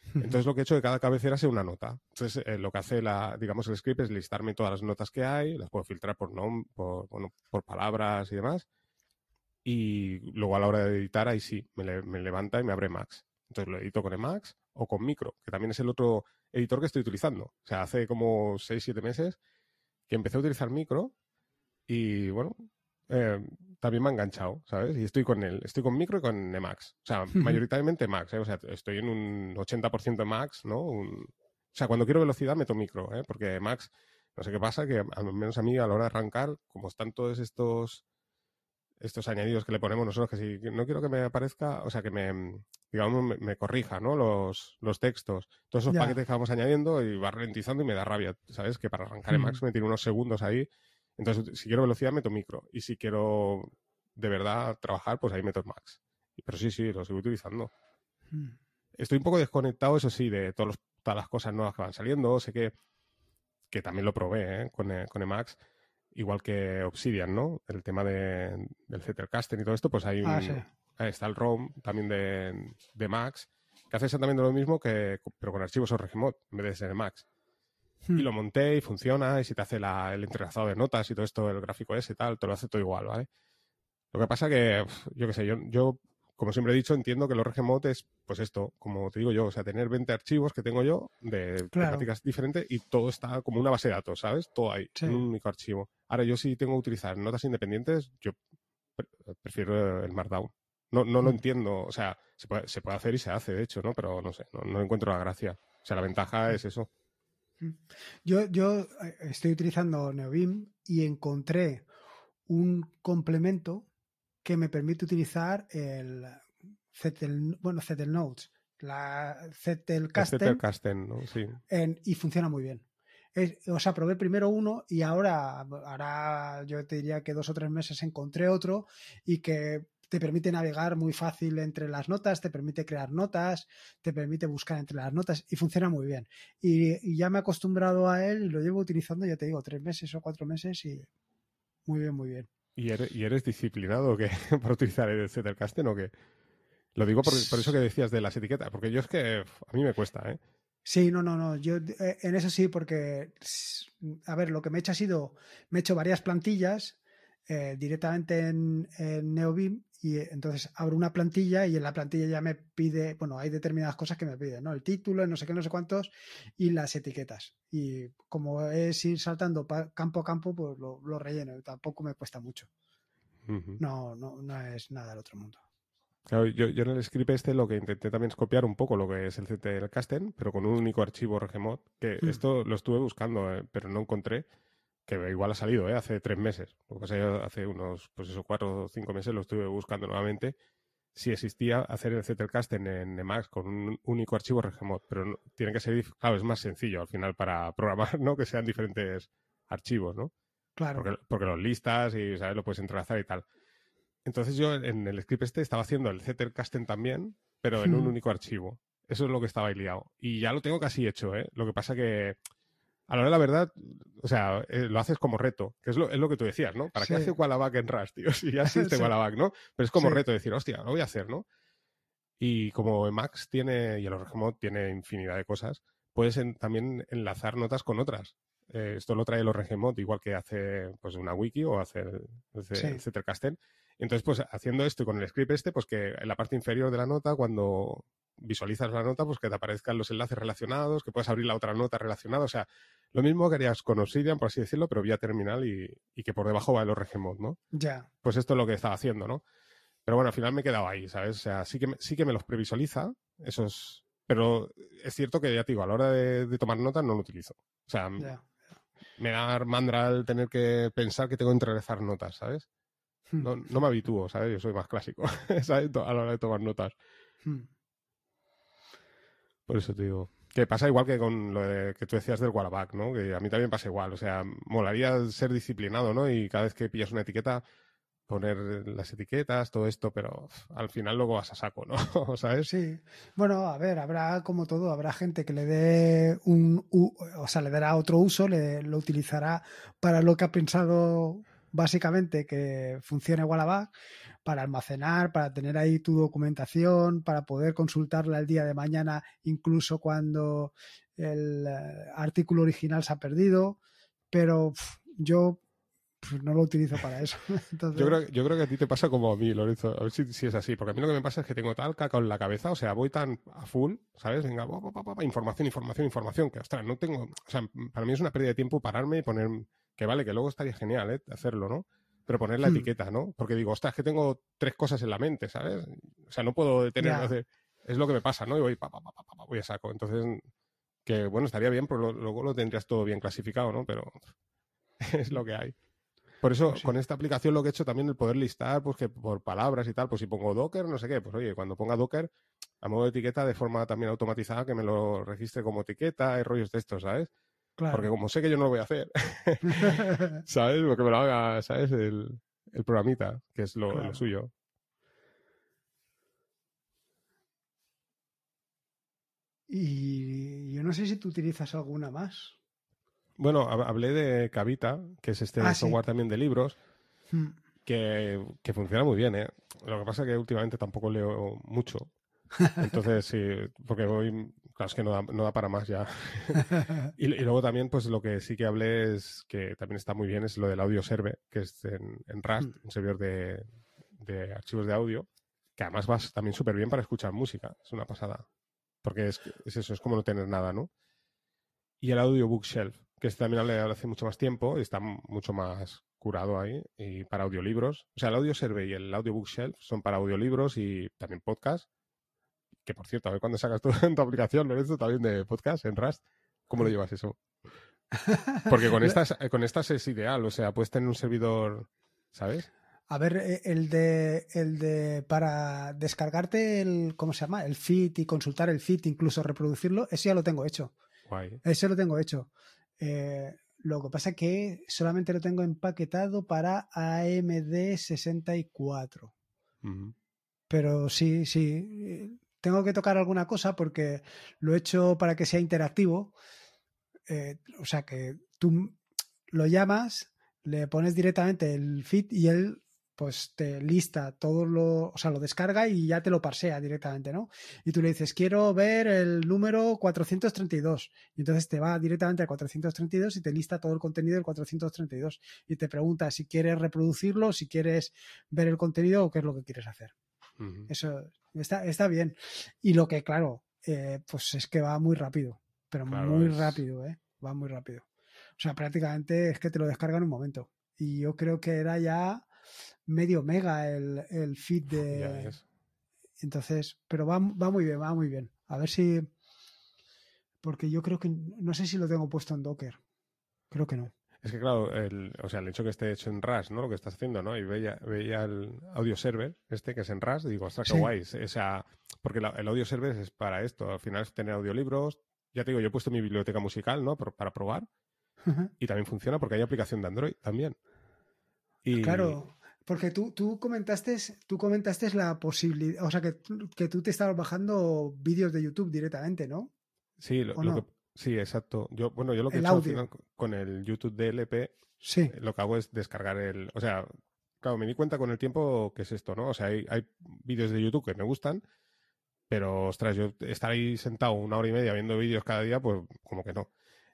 Entonces lo que he hecho que cada cabecera sea una nota. Entonces eh, lo que hace la, digamos, el script es listarme todas las notas que hay, las puedo filtrar por nom por, bueno, por palabras y demás. Y luego a la hora de editar, ahí sí, me, le- me levanta y me abre Max. Entonces lo edito con Emacs o con Micro, que también es el otro editor que estoy utilizando. O sea, hace como 6-7 meses que empecé a utilizar Micro y bueno, eh, también me ha enganchado, ¿sabes? Y estoy con él, estoy con Micro y con Emacs. O sea, mayoritariamente Max, ¿eh? O sea, estoy en un 80% Max, ¿no? Un- o sea, cuando quiero velocidad meto Micro, ¿eh? Porque Max, no sé qué pasa, que al menos a mí a la hora de arrancar, como están todos estos estos añadidos que le ponemos nosotros, que si no quiero que me aparezca, o sea, que me, digamos, me, me corrija, ¿no? Los, los textos, todos esos Ya. paquetes que vamos añadiendo y va ralentizando y me da rabia, ¿sabes? Que para arrancar en. Max me tiene unos segundos ahí. Entonces, si quiero velocidad, meto micro. Y si quiero de verdad trabajar, pues ahí meto Max. Pero sí, sí, lo sigo utilizando. Estoy un poco desconectado, eso sí, de todos los- todas las cosas nuevas que van saliendo. Sé que, que también lo probé ¿eh? con, eh, con Emacs, igual que Obsidian, ¿no? El tema de, del Zettelkasten y todo esto, pues hay un, Ah, sí. ahí está el ROM también de, de Max, que hace exactamente lo mismo, que pero con archivos ORGMod en vez de ser de Max. Mm. Y lo monté y funciona, y si te hace la- el entrelazado de notas y todo esto, el gráfico ese y tal, te lo hace todo igual, ¿vale? Lo que pasa que, yo qué sé, yo, yo, como siempre he dicho, entiendo que el ORG Mod es pues esto, como te digo yo, o sea, tener 20 archivos que tengo yo de temáticas diferentes y todo está como una base de datos, ¿sabes? Todo ahí, en un único archivo. Ahora, yo si tengo que utilizar notas independientes, yo prefiero el Markdown. No, no lo mm. entiendo, o sea, se puede, se puede, hacer y se hace, de hecho, ¿no? Pero no sé, no, encuentro la gracia. O sea, la ventaja mm. es eso. Mm. Yo, yo eh, estoy utilizando Neobim y encontré un complemento que me permite utilizar el Zettel, bueno, Zettel Notes, la Zettel Casten, sí. y funciona muy bien. o sea, probé primero uno y ahora, ahora yo te diría que dos o tres meses encontré otro y que te permite navegar muy fácil entre las notas, te permite crear notas, te permite buscar entre las notas y funciona muy bien. Y, ya me he acostumbrado a él y lo llevo utilizando, ya te digo, tres meses o cuatro meses y muy bien, muy bien. ¿Y eres, disciplinado para utilizar el Zettelkasten o qué? Lo digo por, eso que decías de las etiquetas, porque yo es que a mí me cuesta, ¿eh? Sí, no, no, no. Yo eh, en eso sí, porque, a ver, lo que me he hecho ha sido, me he hecho varias plantillas eh, directamente en, en, NeoBeam y entonces abro una plantilla y en la plantilla ya me pide, bueno, hay determinadas cosas que me piden, ¿no? El título, no sé qué, no sé cuántos y las etiquetas. Y como es ir saltando campo a campo, pues lo, lo relleno. Tampoco me cuesta mucho. No, no, no es nada del otro mundo. Claro, yo, yo, en el script este lo que intenté también es copiar un poco lo que es el CT del Casten, pero con un único archivo Regmod, que mm. esto lo estuve buscando, eh, pero no encontré que igual ha salido ¿eh? hace tres meses. Lo que pasa hace unos, pues eso, cuatro o cinco meses lo estuve buscando nuevamente. Si existía hacer el Zettelcast en, en Emacs con un único archivo Regmod, pero tiene que ser, claro, es más sencillo al final para programar, ¿no? Que sean diferentes archivos, ¿no? Claro. Porque, los listas y, ¿sabes? Lo puedes entrelazar y tal. Entonces yo en el script este estaba haciendo el Zettelkasten también, pero en un hmm. único archivo. Eso es lo que estaba ahí liado. Y ya lo tengo casi hecho, ¿eh? Lo que pasa que a la hora de la verdad, o sea, eh, lo haces como reto, que es lo, es lo que tú decías, ¿no? ¿Para qué hace Wallaback en Rust, tío? Si ya existe sí. Wallaback, ¿no? Pero es como reto decir, hostia, lo voy a hacer, ¿no? Y como Emacs tiene, y el Orgemod tiene infinidad de cosas, puedes también enlazar notas con otras. Eh, esto lo trae el Orgemod, igual que hace pues, una wiki o hace el, el Entonces, pues haciendo esto y con el script este, pues que en la parte inferior de la nota, cuando visualizas la nota, pues que te aparezcan los enlaces relacionados, que puedas abrir la otra nota relacionada. O sea, lo mismo que harías con Obsidian, por así decirlo, pero vía terminal y, que por debajo va el Orgemod, ¿no? Ya. Pues esto es lo que estaba haciendo, ¿no? Pero bueno, al final me he quedado ahí, ¿sabes? O sea, sí que, me, sí que me los previsualiza, esos... Pero es cierto que ya te digo, a la hora de, tomar notas no lo utilizo. O sea, me da mandra el tener que pensar que tengo que entrelazar notas, ¿sabes? Hmm. No, no, me habitúo, ¿sabes? Yo soy más clásico, ¿sabes? A la hora de tomar notas. Hmm. Por eso te digo. Que pasa igual que con lo que tú decías del Wallaback, ¿no? Que a mí también pasa igual. O sea, molaría ser disciplinado, ¿no? Y cada vez que pillas una etiqueta, poner las etiquetas, todo esto, pero al final luego vas a saco, ¿no? ¿Sabes? Sí. Bueno, a ver, habrá como todo, habrá gente que le dé un, o sea, le dará otro uso, le, lo utilizará para lo que ha pensado básicamente que funcione Wallaback para almacenar, para tener ahí tu documentación, para poder consultarla el día de mañana, incluso cuando el eh, artículo original se ha perdido. Pero yo pues, no lo utilizo para eso. yo, creo, yo creo que a ti te pasa como a mí, Lorenzo. A ver si, es así. Porque a mí lo que me pasa es que tengo tal caca en la cabeza. O sea, voy tan a full, ¿sabes? Venga, información, información, información. Que, ostras, no tengo. O sea, para mí es una pérdida de tiempo pararme y poner. Que vale, que luego estaría genial, ¿eh? Hacerlo, ¿no? pero poner la hmm. etiqueta, ¿no? Porque digo, ostras, que tengo tres cosas en la mente, ¿sabes? O sea, no puedo detener, es lo que me pasa, ¿no? Y voy, pa, pa, pa, voy a saco. Entonces, que bueno, estaría bien, pero luego lo tendrías todo bien clasificado, ¿no? Pero es lo que hay. Por eso, pues con esta aplicación lo que he hecho también el poder listar, pues que por palabras y tal, pues si pongo Docker, no sé qué, pues oye, cuando ponga Docker, a modo de etiqueta de forma también automatizada, que me lo registre como etiqueta, hay rollos de estos, ¿sabes? Porque como sé que yo no lo voy a hacer, ¿sabes? Porque me lo haga, ¿sabes? El, el programita, que es lo, suyo. Y yo no sé si tú utilizas alguna más. Bueno, hablé de Cavita, que es este ah, software también de libros, hmm. que, que, funciona muy bien, ¿eh? Lo que pasa es que últimamente tampoco leo mucho. Entonces, sí, porque voy, claro, es que no da, para más ya. y, luego también, pues lo que sí que hablé es que también está muy bien es lo del audio server, que es en, Rust, mm. un servidor de, archivos de audio, que además vas también súper bien para escuchar música, es una pasada. Porque es, eso, es como no tener nada, ¿no? Y el Audio Bookshelf, que este también hablé hace mucho más tiempo, y está mucho más curado ahí, y para audiolibros. O sea, el Audio Survey y el Audio Bookshelf son para audiolibros y también podcast. Que por cierto, a ver cuando sacas tu, tu aplicación, Lorenzo, también de podcast en Rust, ¿cómo lo llevas eso? Porque con estas, con estas es ideal, o sea, puedes tener un servidor, ¿sabes? A ver, eh, el de, el de para descargarte el, ¿cómo se llama? El feed y consultar el feed, incluso reproducirlo, eso ya lo tengo hecho. Guay. Ese lo tengo hecho. Eh, lo que pasa es que solamente lo tengo empaquetado para AMD 64. Ujú. Pero sí, sí. Tengo que tocar alguna cosa porque lo he hecho para que sea interactivo. Eh, o sea que tú lo llamas, le pones directamente el feed y él pues te lista todo lo, o sea, lo descarga y ya te lo parsea directamente, ¿no? Y tú le dices, quiero ver el número 432. Y entonces te va directamente al 432 y te lista todo el contenido del 432. Y te pregunta si quieres reproducirlo, si quieres ver el contenido o qué es lo que quieres hacer. Eso está, está bien. Y lo que, claro, eh, pues es que va muy rápido, pero Claro, muy es- rápido, ¿eh? Va muy rápido. O sea, prácticamente es que te lo descarga en un momento. Y yo creo que era ya medio mega el, el feed Ya de... Entonces, pero va, va muy bien, va muy bien. A ver si... Porque yo creo que... No sé si lo tengo puesto en Docker. Creo que no. Es que claro, el, o sea, el hecho que esté hecho en RAS, ¿no? Lo que estás haciendo, ¿no? Y veía, veía el audio server, este que es en RAS, y digo, ostras, qué Sí. guay. O sea, porque la- el audio server es para esto. Al final es tener audiolibros. Ya te digo, yo he puesto mi biblioteca musical, ¿no? Por- para probar. Y también funciona porque hay aplicación de Android también. Y, Claro, porque tú, tú comentaste, tú comentaste la posibilidad, o sea, que, tú- que tú te estabas bajando vídeos de YouTube directamente, ¿no? Sí, lo, ¿O lo no? que- sí, exacto. Yo, bueno, yo lo que El he hecho al final con el YouTube DLP Sí. eh, lo que hago es descargar el. O sea, claro, me di cuenta con el tiempo que es esto, ¿no? O sea, hay, hay vídeos de YouTube que me gustan, pero ostras, yo estar ahí sentado una hora y media viendo vídeos cada día, pues como que no.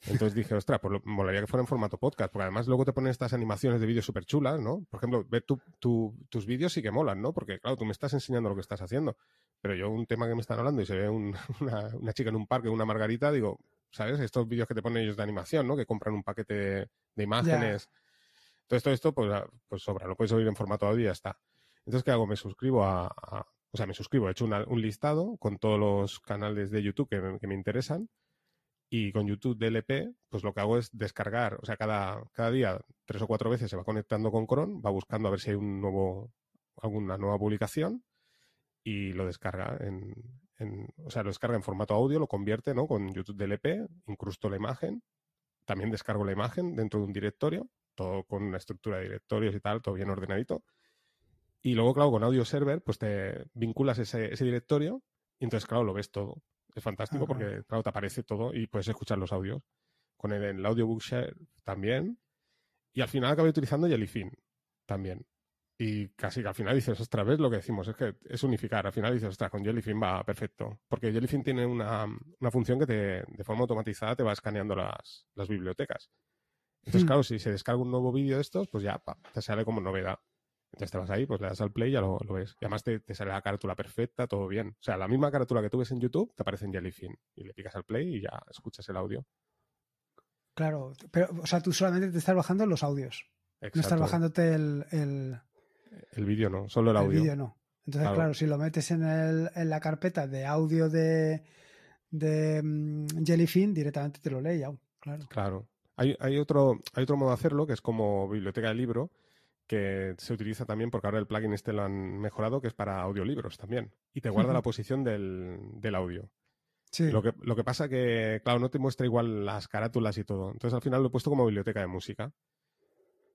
Entonces dije, ostras, pues lo- molaría que fuera en formato podcast, porque además luego te ponen estas animaciones de vídeos súper chulas, ¿no? Por ejemplo, ver tu- tu- tus vídeos sí que molan, ¿no? Porque claro, tú me estás enseñando lo que estás haciendo, pero yo un tema que me están hablando y se ve un- una, una chica en un parque, una margarita, digo, ¿sabes? Estos vídeos que te ponen ellos de animación, ¿no? Que compran un paquete de, de imágenes. Entonces todo esto, pues, ah, pues sobra, lo puedes oír en formato audio y ya está. Entonces, ¿qué hago? Me suscribo a, a- o sea, me suscribo, he hecho una- un listado con todos los canales de YouTube que, me- que me interesan y con YouTube DLP, pues lo que hago es descargar, o sea, cada, cada día, tres o cuatro veces se va conectando con Chrome, va buscando a ver si hay un nuevo, alguna nueva publicación y lo descarga en, en- o sea, lo descarga en formato audio, lo convierte, ¿no? Con YouTube DLP, incrusto la imagen, también descargo la imagen dentro de un directorio, todo con una estructura de directorios y tal, todo bien ordenadito. Y luego, claro, con Audio Server, pues te vinculas ese, ese directorio y entonces, claro, lo ves todo. Es fantástico Ajá. porque, claro, te aparece todo y puedes escuchar los audios. Con el, el Audiobook Share también. Y al final acabé utilizando Jellyfin también. Y casi que al final dices, ostras, ¿ves lo que decimos? Es que es unificar. Al final dices, ostras, con Jellyfin va perfecto. Porque Jellyfin tiene una, una función que te, de forma automatizada te va escaneando las, las bibliotecas. Entonces, Hmm. claro, si se descarga un nuevo vídeo de estos, pues ya pa, te sale como novedad. Entonces te vas ahí, pues le das al play y ya lo, lo ves. Y además te, te sale la carátula perfecta, todo bien. O sea, la misma carátula que tú ves en YouTube te aparece en Jellyfin. Y le picas al play y ya escuchas el audio. Claro, pero, o sea, tú solamente te estás bajando los audios, no estás Exacto. bajándote el, el, El vídeo no, solo el el audio. vídeo, no. Entonces, Claro. claro. si lo metes en, el, en la carpeta de audio de, de mm, Jellyfin, directamente te lo lee ya, claro. Claro. Hay, hay, otro, hay otro modo de hacerlo que es como biblioteca de libro, que se utiliza también porque ahora el plugin este lo han mejorado, que es para audiolibros también. Y te guarda la posición del, del audio. Sí, Lo que, lo que pasa que, claro, no te muestra igual las carátulas y todo. Entonces al final lo he puesto como biblioteca de música.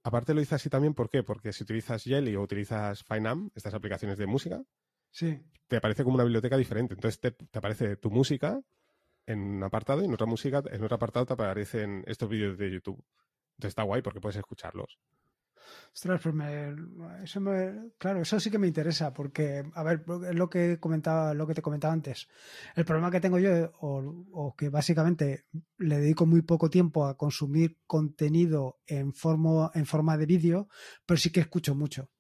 Aparte lo hice así también, ¿por qué? Porque si utilizas Jelly o utilizas Fineam, estas aplicaciones de música, sí. te aparece como una biblioteca diferente. Entonces te, te aparece tu música en un apartado y en otra música, en otro apartado te aparecen estos vídeos de YouTube. Entonces está guay porque puedes escucharlos. Ostras, pues me, eso me- claro, eso sí que me interesa, porque, a ver, es lo que comentaba, lo que te comentaba antes. El problema que tengo yo, o, o que básicamente le dedico muy poco tiempo a consumir contenido en forma, en forma de vídeo, pero sí que escucho mucho.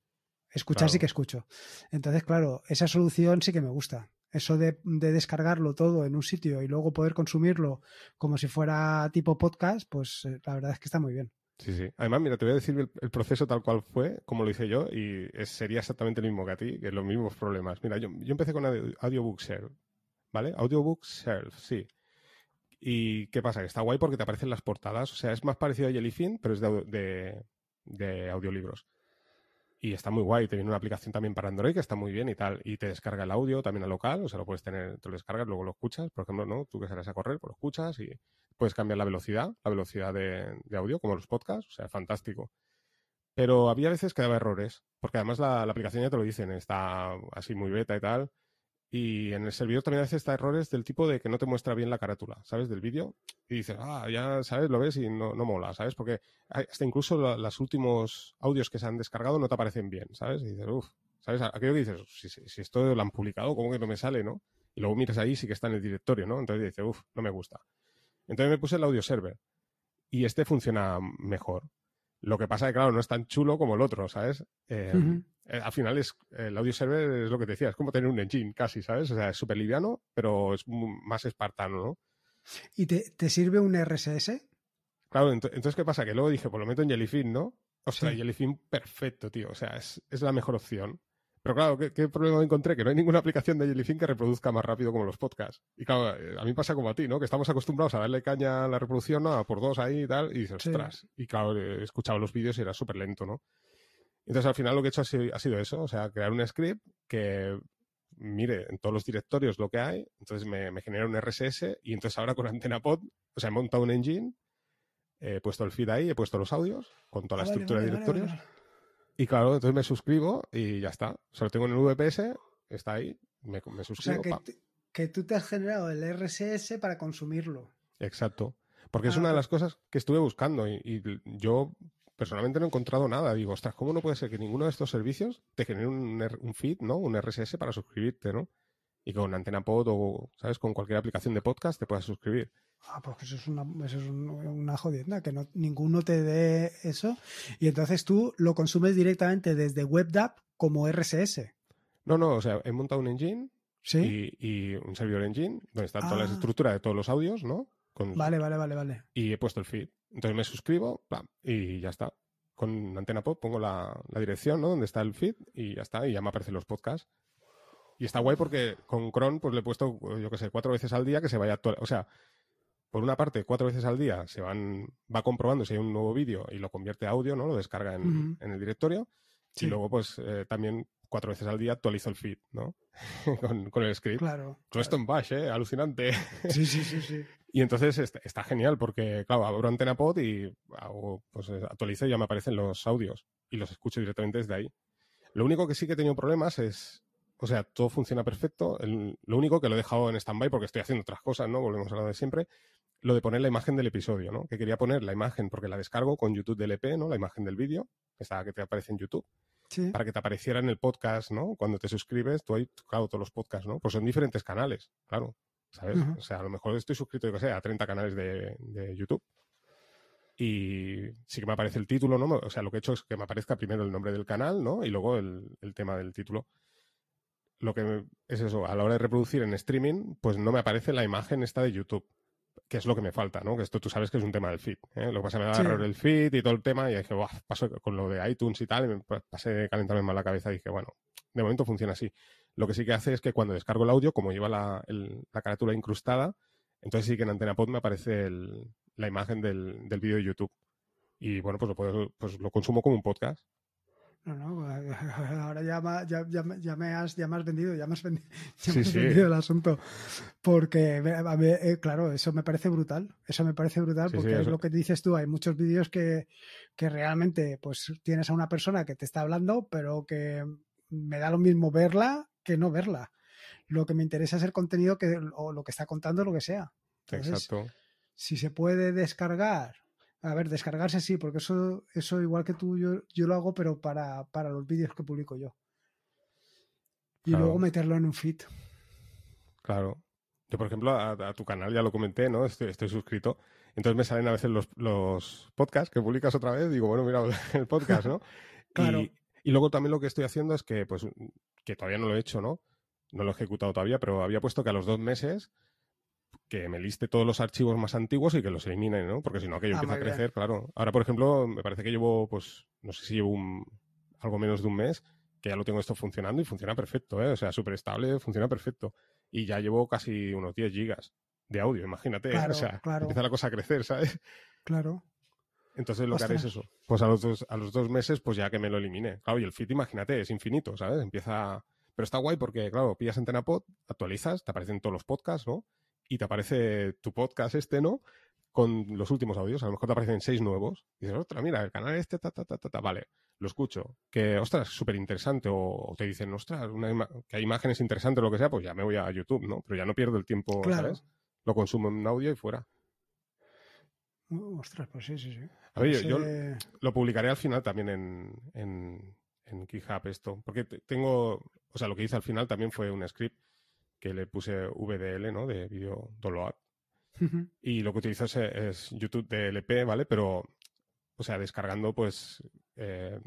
Escuchar sí que escucho. Entonces, claro, esa solución sí que me gusta. Eso de, descargarlo todo en un sitio y luego poder consumirlo como si fuera tipo podcast, pues eh, la verdad es que está muy bien. Sí, sí. Además, mira, te voy a decir el, proceso tal cual fue, como lo hice yo, y sería exactamente el mismo que a ti, que los mismos problemas. Mira, yo, yo empecé con Audiobook Share, ¿vale? Audiobook Share, sí. ¿Y qué pasa? Que está guay porque te aparecen las portadas. O sea, es más parecido a Jellyfin, pero es de, de, audiolibros. Y está muy guay. Te viene una aplicación también para Android que está muy bien y tal. Y te descarga el audio también a local. O sea, lo puedes tener, te lo descargas, luego lo escuchas. Por ejemplo, ¿no? Tú que sales a correr, pues lo escuchas y puedes cambiar la velocidad, la velocidad de, audio, como los podcasts. O sea, fantástico. Pero había veces que daba errores. Porque además la, la aplicación ya te lo dicen, está así muy beta y tal. Y en el servidor también a veces está errores del tipo de que no te muestra bien la carátula, ¿sabes? Del vídeo. Y dices, ah, ya, ¿sabes? Lo ves y no, no mola, ¿sabes? Porque hasta incluso los últimos audios que se han descargado no te aparecen bien, ¿sabes? Y dices, uff, ¿sabes? Aquello que dices, si, si, esto lo han publicado, ¿cómo que no me sale, no? Y luego miras ahí sí que está en el directorio, ¿no? Entonces dices, uff, no me gusta. Entonces me puse el audio server. Y este funciona mejor. Lo que pasa es que, claro, no es tan chulo como el otro, ¿sabes? Eh, eh, al final es el audio server es lo que te decía, es como tener un engine casi, ¿sabes? O sea, es súper liviano, pero es más espartano, ¿no? ¿Y te, sirve un RSS? Claro, entonces, ¿qué pasa? Que luego dije, pues lo meto en Jellyfin, ¿no? O sea, Jellyfin perfecto, tío. O sea, es, es la mejor opción. Pero claro, ¿qué, problema encontré? Que no hay ninguna aplicación de Jellyfin que reproduzca más rápido como los podcasts. Y claro, eh, a mí pasa como a ti, ¿no? Que estamos acostumbrados a darle caña a la reproducción, ¿no? por dos ahí y tal, y dices, ostras. Y claro, he escuchado los vídeos y era súper lento, ¿no? Entonces al final lo que he hecho ha sido, eso, o sea, crear un script que mire en todos los directorios lo que hay, entonces me, genera un RSS y entonces ahora con AntenaPod, o sea, he montado un engine, he puesto el feed ahí, he puesto los audios con toda la ah, estructura de directorios. Y claro, entonces me suscribo y ya está. O sea, lo tengo en el VPS, está ahí, me, suscribo. O sea, que, tú te has generado el RSS para consumirlo. Exacto. Porque es ah, una de las cosas que estuve buscando y, yo personalmente no he encontrado nada. Digo, ostras, ¿cómo no puede ser que ninguno de estos servicios te genere un, un feed, ¿no? Un RSS para suscribirte, ¿no? Y con Antena Pod o, ¿sabes? Con cualquier aplicación de podcast te puedas suscribir. Ah, pues eso es una, eso es una jodienda, que no, ninguno te dé eso. Y entonces tú lo consumes directamente desde WebDAV como RSS. No, no, o sea, he montado un engine ¿Sí? y, un servidor engine donde están todas las ah. estructuras de todos los audios, ¿no? Vale, vale, vale, vale. Y he puesto el feed. Entonces me suscribo y ya está. Con Antena Pop pongo la, la, dirección, ¿no? Donde está el feed y ya está. Y ya me aparecen los podcasts. Y está guay porque con Chrome pues le he puesto, yo qué sé, cuatro veces al día que se vaya actual. O sea, por una parte, cuatro veces al día se van, va comprobando si hay un nuevo vídeo y lo convierte a audio, ¿no? Lo descarga en, en el directorio. Y luego, pues, eh, también cuatro veces al día actualizo el feed, ¿no? con, el script. Claro. Todo esto en Bash, ¿eh? Alucinante. Sí, sí, sí, sí. y entonces está, genial porque, claro, abro Antena Pod y hago, pues, eh, actualizo y ya me aparecen los audios y los escucho directamente desde ahí. Lo único que sí que he tenido problemas es, o sea, todo funciona perfecto. lo único que lo he dejado en stand-by porque estoy haciendo otras cosas, ¿no? Volvemos a lo de siempre. Lo de poner la imagen del episodio, ¿no? Que quería poner la imagen porque la descargo con YouTube DLP, ¿no? La imagen del vídeo, esa que te aparece en YouTube para que te apareciera en el podcast, ¿no? Cuando te suscribes, tú ahí, claro, todos los podcasts, ¿no? Pues son diferentes canales, claro, ¿sabes? O sea, a lo mejor estoy suscrito, yo que sé, a 30 canales de, YouTube. Y sí que me aparece el título, ¿no? O sea, lo que he hecho es que me aparezca primero el nombre del canal, ¿no? Y luego el, tema del título. Lo que es eso, a la hora de reproducir en streaming, pues no me aparece la imagen esta de YouTube que es lo que me falta, ¿no? Que esto tú sabes que es un tema del feed. ¿eh? Lo que pasa me da error el feed y todo el tema y dije, Buah, paso con lo de iTunes y tal, y me pasé calentarme mal la cabeza y dije, bueno, de momento funciona así. Lo que sí que hace es que cuando descargo el audio, como lleva la, carátula incrustada, entonces sí que en Antena Pod me aparece la imagen del, del vídeo de YouTube. Y bueno, pues lo, puedo, pues lo consumo como un podcast. No, no, ahora ya, ya, ya, me has, ya me has vendido, ya me has, vendido, el asunto. Porque, a eh, claro, eso me parece brutal. Eso me parece brutal porque es lo que dices tú. Hay muchos vídeos que, que realmente pues tienes a una persona que te está hablando, pero que me da lo mismo verla que no verla. Lo que me interesa es el contenido que, o lo que está contando, lo que sea. Exacto. Si se puede descargar a ver, descargarse sí, porque eso, eso igual que tú, yo, yo lo hago, pero para, para los vídeos que publico yo. Y luego meterlo en un feed. Claro. Yo, por ejemplo, a, tu canal ya lo comenté, ¿no? Estoy, estoy, suscrito. Entonces me salen a veces los, los podcasts que publicas otra vez. Digo, bueno, mira el podcast, ¿no? claro. Y luego también lo que estoy haciendo es que, pues, que todavía no lo he hecho, ¿no? No lo he ejecutado todavía, pero había puesto que a los dos meses que me liste todos los archivos más antiguos y que los elimine, ¿no? Porque si no, aquello Ah, empieza a bien. crecer, claro. Ahora, por ejemplo, me parece que llevo, pues, no sé si llevo un, algo menos de un mes que ya lo tengo esto funcionando y funciona perfecto, ¿eh? O sea, súper estable, funciona perfecto. Y ya llevo casi unos 10 gigas de audio, imagínate. ¿eh? Claro, o sea, claro. empieza la cosa a crecer, ¿sabes? Claro. Entonces lo que haré es eso. Pues a los, dos, a los dos meses, pues ya que me lo elimine. Claro, y el feed, imagínate, es infinito, ¿sabes? Empieza... Pero está guay porque, claro, pillas Antena Pod, actualizas, te aparecen todos los podcasts, ¿no? Y te aparece tu podcast este, ¿no? Con los últimos audios. A lo mejor te aparecen seis nuevos. Y dices, ostras, mira, el canal este, ta, ta, ta, ta, ta. Vale, lo escucho. Que, ostras, súper interesante. O, o te dicen, ostras, una ima- que hay imágenes interesantes o lo que sea, pues ya me voy a YouTube, ¿no? Pero ya no pierdo el tiempo, Claro. ¿sabes? Lo consumo en audio y fuera. Uh, ostras, pues sí, sí, sí. A ver, yo- yo, Ese- Lo publicaré al final también en, en, en GitHub esto. Porque te- tengo, o sea, lo que hice al final también fue un script que le puse VDL, ¿no? De video download. Ujú. Y lo que utilizo es, es YouTube DLP, ¿vale? Pero, o sea, descargando, pues, eh,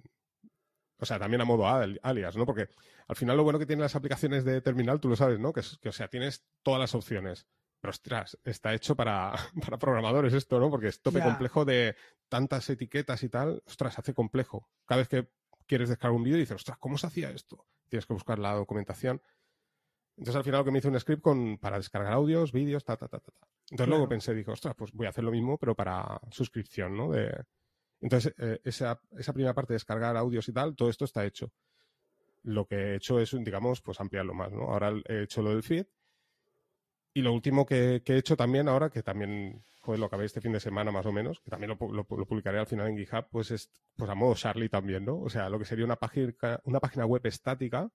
o sea, también a modo al- alias, ¿no? Porque al final lo bueno que tienen las aplicaciones de terminal, tú lo sabes, ¿no? Que, es- que o sea, tienes todas las opciones. Pero, ostras, está hecho para, para programadores esto, ¿no? Porque es tope complejo de tantas etiquetas y tal. Ostras, hace complejo. Cada vez que quieres descargar un vídeo dices, ostras, ¿cómo se hacía esto? Tienes que buscar la documentación. Entonces al final lo que me hice un script con, para descargar audios, vídeos, ta, ta, ta, ta, ta. Entonces luego pensé, digo, ostras, pues voy a hacer lo mismo, pero para suscripción, ¿no? De... Entonces, eh, esa, esa primera parte de descargar audios y tal, todo esto está hecho. Lo que he hecho es, digamos, pues ampliarlo más, ¿no? Ahora he hecho lo del feed. Y lo último que, que he hecho también ahora, que también, joder, lo acabé este fin de semana más o menos, que también lo, lo lo publicaré al final en GitHub, pues es pues a modo Charlie también, ¿no? O sea, lo que sería una página, una página web estática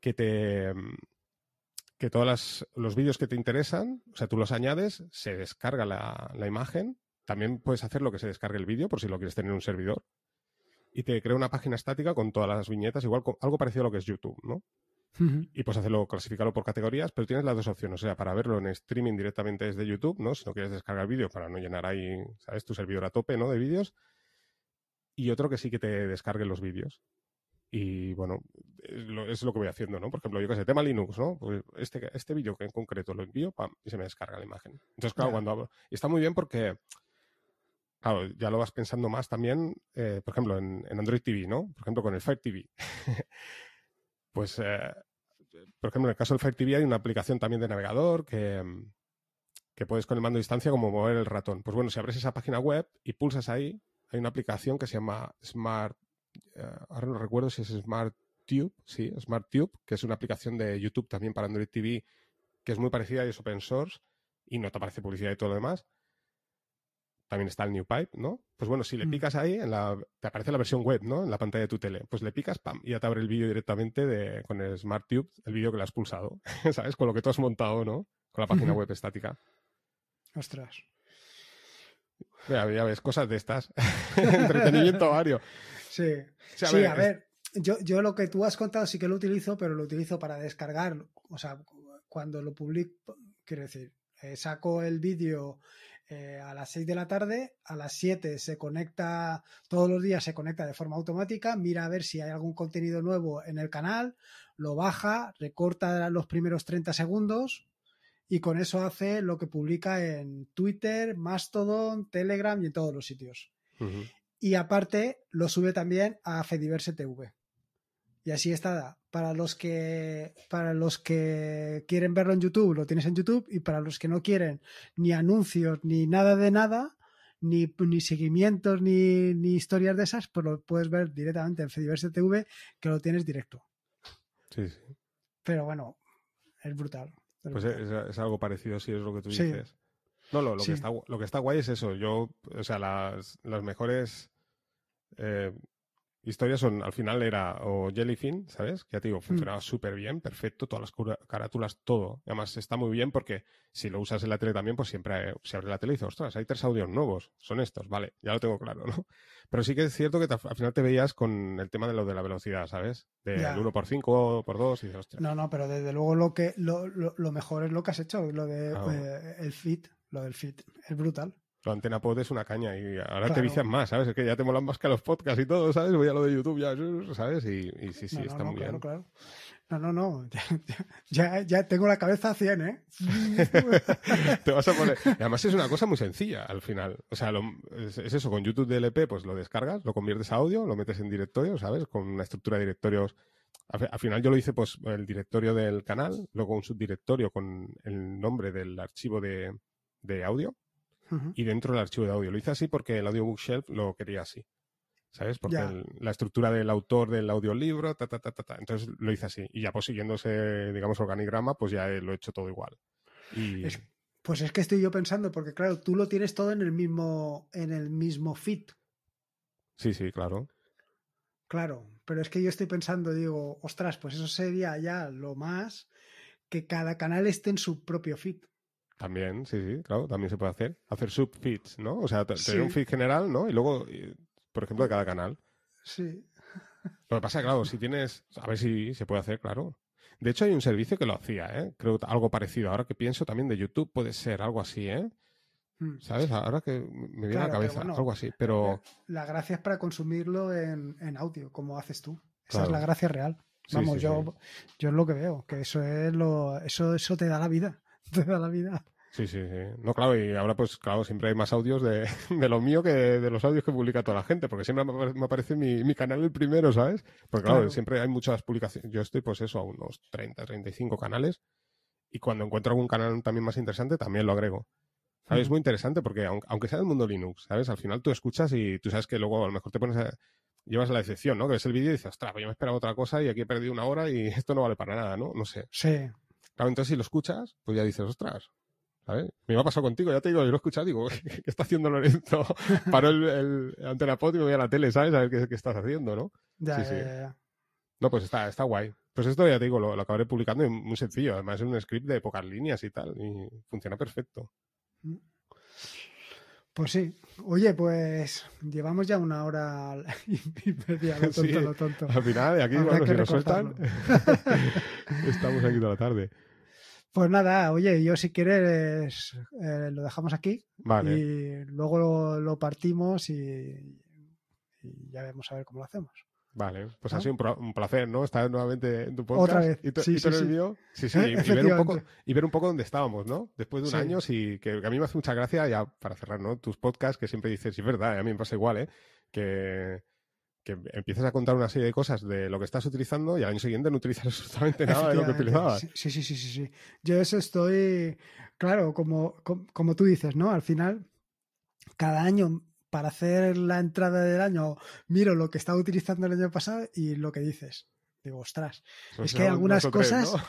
que te que todos los vídeos que te interesan, o sea, tú los añades, se descarga la, la imagen, también puedes hacer lo que se descargue el vídeo por si lo quieres tener en un servidor, y te crea una página estática con todas las viñetas, igual algo parecido a lo que es YouTube, ¿no? Y puedes hacerlo, clasificarlo por categorías, pero tienes las dos opciones, o sea, para verlo en streaming directamente desde YouTube, ¿no? Si no quieres descargar el vídeo para no llenar ahí, ¿sabes? Tu servidor a tope, ¿no? De vídeos. Y otro que sí que te descargue los vídeos. Y bueno, es lo, es lo que voy haciendo, ¿no? Por ejemplo, yo que sé, tema Linux, ¿no? Pues este, este vídeo que en concreto lo envío, pam, y se me descarga la imagen. Entonces, claro, cuando hablo. Y está muy bien porque, claro, ya lo vas pensando más también, eh, por ejemplo, en, en Android TV, ¿no? Por ejemplo, con el Fire TV. pues, eh, por ejemplo, en el caso del Fire TV hay una aplicación también de navegador que, que puedes con el mando a distancia como mover el ratón. Pues bueno, si abres esa página web y pulsas ahí, hay una aplicación que se llama Smart, ahora no recuerdo si es Smart Tube, sí, Smart Tube, que es una aplicación de YouTube también para Android TV, que es muy parecida y es open source y no te aparece publicidad y todo lo demás. También está el New Pipe, ¿no? Pues bueno, si le Mm. picas ahí, en la, te aparece la versión web, ¿no? En la pantalla de tu tele. Pues le picas, pam, y ya te abre el vídeo directamente de, con el Smart Tube, el vídeo que le has pulsado, ¿sabes? Con lo que tú has montado, ¿no? Con la página web estática. Ostras. Ya, ya ves, cosas de estas. Entretenimiento vario. Sí. O sea, sí, a ver, yo, yo lo que tú has contado sí que lo utilizo, pero lo utilizo para descargar. O sea, cuando lo publico, quiero decir, eh, saco el vídeo eh, a las 6 de la tarde, a las 7 se conecta, todos los días se conecta de forma automática, mira a ver si hay algún contenido nuevo en el canal, lo baja, recorta los primeros 30 segundos y con eso hace lo que publica en Twitter, Mastodon, Telegram y en todos los sitios Ujú. Y aparte lo sube también a Fediverse TV. Y así está. Para los que para los que quieren verlo en YouTube, lo tienes en YouTube y para los que no quieren ni anuncios ni nada de nada, ni, ni seguimientos ni, ni historias de esas, pues lo puedes ver directamente en Fediverse TV, que lo tienes directo. Sí, sí. Pero bueno, es brutal. es Pues brutal. es, es algo parecido, si es lo que tú Sí. dices. No, lo, lo Sí. que está, lo que está guay es eso. Yo, o sea, las, las mejores eh, historias son, al final era o Jellyfin, ¿sabes? Que ya te digo, funcionaba súper bien, perfecto, todas las carátulas, todo. Además está muy bien porque si lo usas en la tele también, pues siempre eh, se abre la tele y dices, ostras, hay tres audios nuevos, son estos, vale, ya lo tengo claro, ¿no? Pero sí que es cierto que te- al final te veías con el tema de lo de la velocidad, ¿sabes? Del Ya. 1 por 5 por 2 y dices, ostras. No, no, pero desde luego lo que lo, lo- lo mejor es lo que has hecho, lo de Ah. eh, el fit, lo del fit, es brutal. lo Antena Pod es una caña y ahora te vician más, ¿sabes? Es que ya te molan más que los podcasts y todo, ¿sabes? Voy a lo de YouTube ya, ¿sabes? Y, y sí, sí, No, no, está no, muy claro, bien. claro. No, no, no. Ya, ya, ya tengo la cabeza a 100, ¿eh? Te vas a poner... Y además es una cosa muy sencilla al final. O sea, lo- es, es eso, con YouTube DLP pues lo descargas, lo conviertes a audio, lo metes en directorio, ¿sabes? Con una estructura de directorios. Al final yo lo hice pues el directorio del canal, luego un subdirectorio con el nombre del archivo de, de audio y dentro del archivo de audio. Lo hice así porque el Audio Bookshelf lo quería así. ¿Sabes? Porque el- la estructura del autor del audiolibro, ta, ta, ta, ta, ta. Entonces lo hice así. Y ya pues siguiendo ese, digamos, organigrama, pues ya lo he hecho todo igual. Y Es- Pues es que estoy yo pensando, porque claro, tú lo tienes todo en el mismo, en el mismo feed. sí, sí, claro. Claro, pero es que yo estoy pensando, digo, ostras, pues eso sería ya lo más que cada canal esté en su propio feed. También, sí, sí, claro, también se puede hacer. Hacer subfeeds, ¿no? O sea, te- Sí. tener un feed general, ¿no? Y luego, eh, por ejemplo, de cada canal. Sí. Lo que pasa, claro, si tienes. A ver si se puede hacer, claro. De hecho, hay un servicio que lo hacía, ¿eh? Creo que algo parecido. Ahora que pienso también de YouTube puede ser algo así, ¿eh? Mm. ¿Sabes? Ahora que me viene a la cabeza, bueno, algo así. Pero. La gracia es para consumirlo en, en audio, como haces tú. Esa Claro. es la gracia real. Sí, Vamos, sí, yo, sí. yo es lo que veo, que eso es lo, eso, eso te da la vida. Te da la vida. Sí, sí, sí. No, claro, y ahora pues claro, siempre hay más audios de, de lo mío que de los audios que publica toda la gente, porque siempre me apare- me aparece mi, mi canal el primero, ¿sabes? Porque claro, Claro. siempre hay muchas publicaciones. Yo estoy pues eso, a unos 30, 35 canales, y cuando encuentro algún canal también más interesante, también lo agrego. ¿Sabes? Es muy interesante porque aun- aunque sea del mundo Linux, ¿sabes? Al final tú escuchas y tú sabes que luego a lo mejor te pones a... Llevas la decepción, ¿no? Que ves el vídeo y dices, ostras, pues yo me esperaba otra cosa y aquí he perdido una hora y esto no vale para nada, ¿no? No sé. Sí, Claro, entonces si lo escuchas, pues ya dices, ostras, ¿sabes? Me ha pasado contigo, ya te digo, yo lo he escuchado, digo, ¿qué está haciendo Lorenzo? Paro el, el antena pod y me voy a la tele, ¿sabes? A ver qué, qué estás haciendo, ¿no? ya, Sí, sí. ya, ya, ya. No, pues está, está guay. Pues esto ya te digo, lo, lo acabaré publicando y muy sencillo. Además es un script de pocas líneas y tal, y funciona perfecto. Pues sí. Oye, pues llevamos ya una hora y media, lo tonto, Sí. lo tonto. Al final, de aquí, Habrá bueno, si nos sueltan, estamos aquí toda la tarde. Pues nada, oye, yo si quieres eh, lo dejamos aquí Vale, y luego lo, lo partimos y, y ya vemos a ver cómo lo hacemos. Vale. Pues ¿no? ha sido un, placer, ¿no? Estar nuevamente en tu podcast. Otra vez. Y, Sí, y sí, sí. mío. Sí, sí. Y, ver un poco, y ver un poco dónde estábamos, ¿no? Después de un año, sí, que, que a mí me hace mucha gracia, ya para cerrar, ¿no? Tus podcasts que siempre dices, es verdad, a mí me pasa igual, ¿eh? Que, que empiezas a contar una serie de cosas de lo que estás utilizando y al año siguiente no utilizas absolutamente nada de lo que utilizabas. Sí, sí, sí, sí, sí. Yo eso estoy, claro, como, com- como tú dices, ¿no? Al final, cada año, para hacer la entrada del año, miro lo que estaba utilizando el año pasado y lo que dices. Digo, ostras, Pues es que hay algunas tres, cosas ¿no?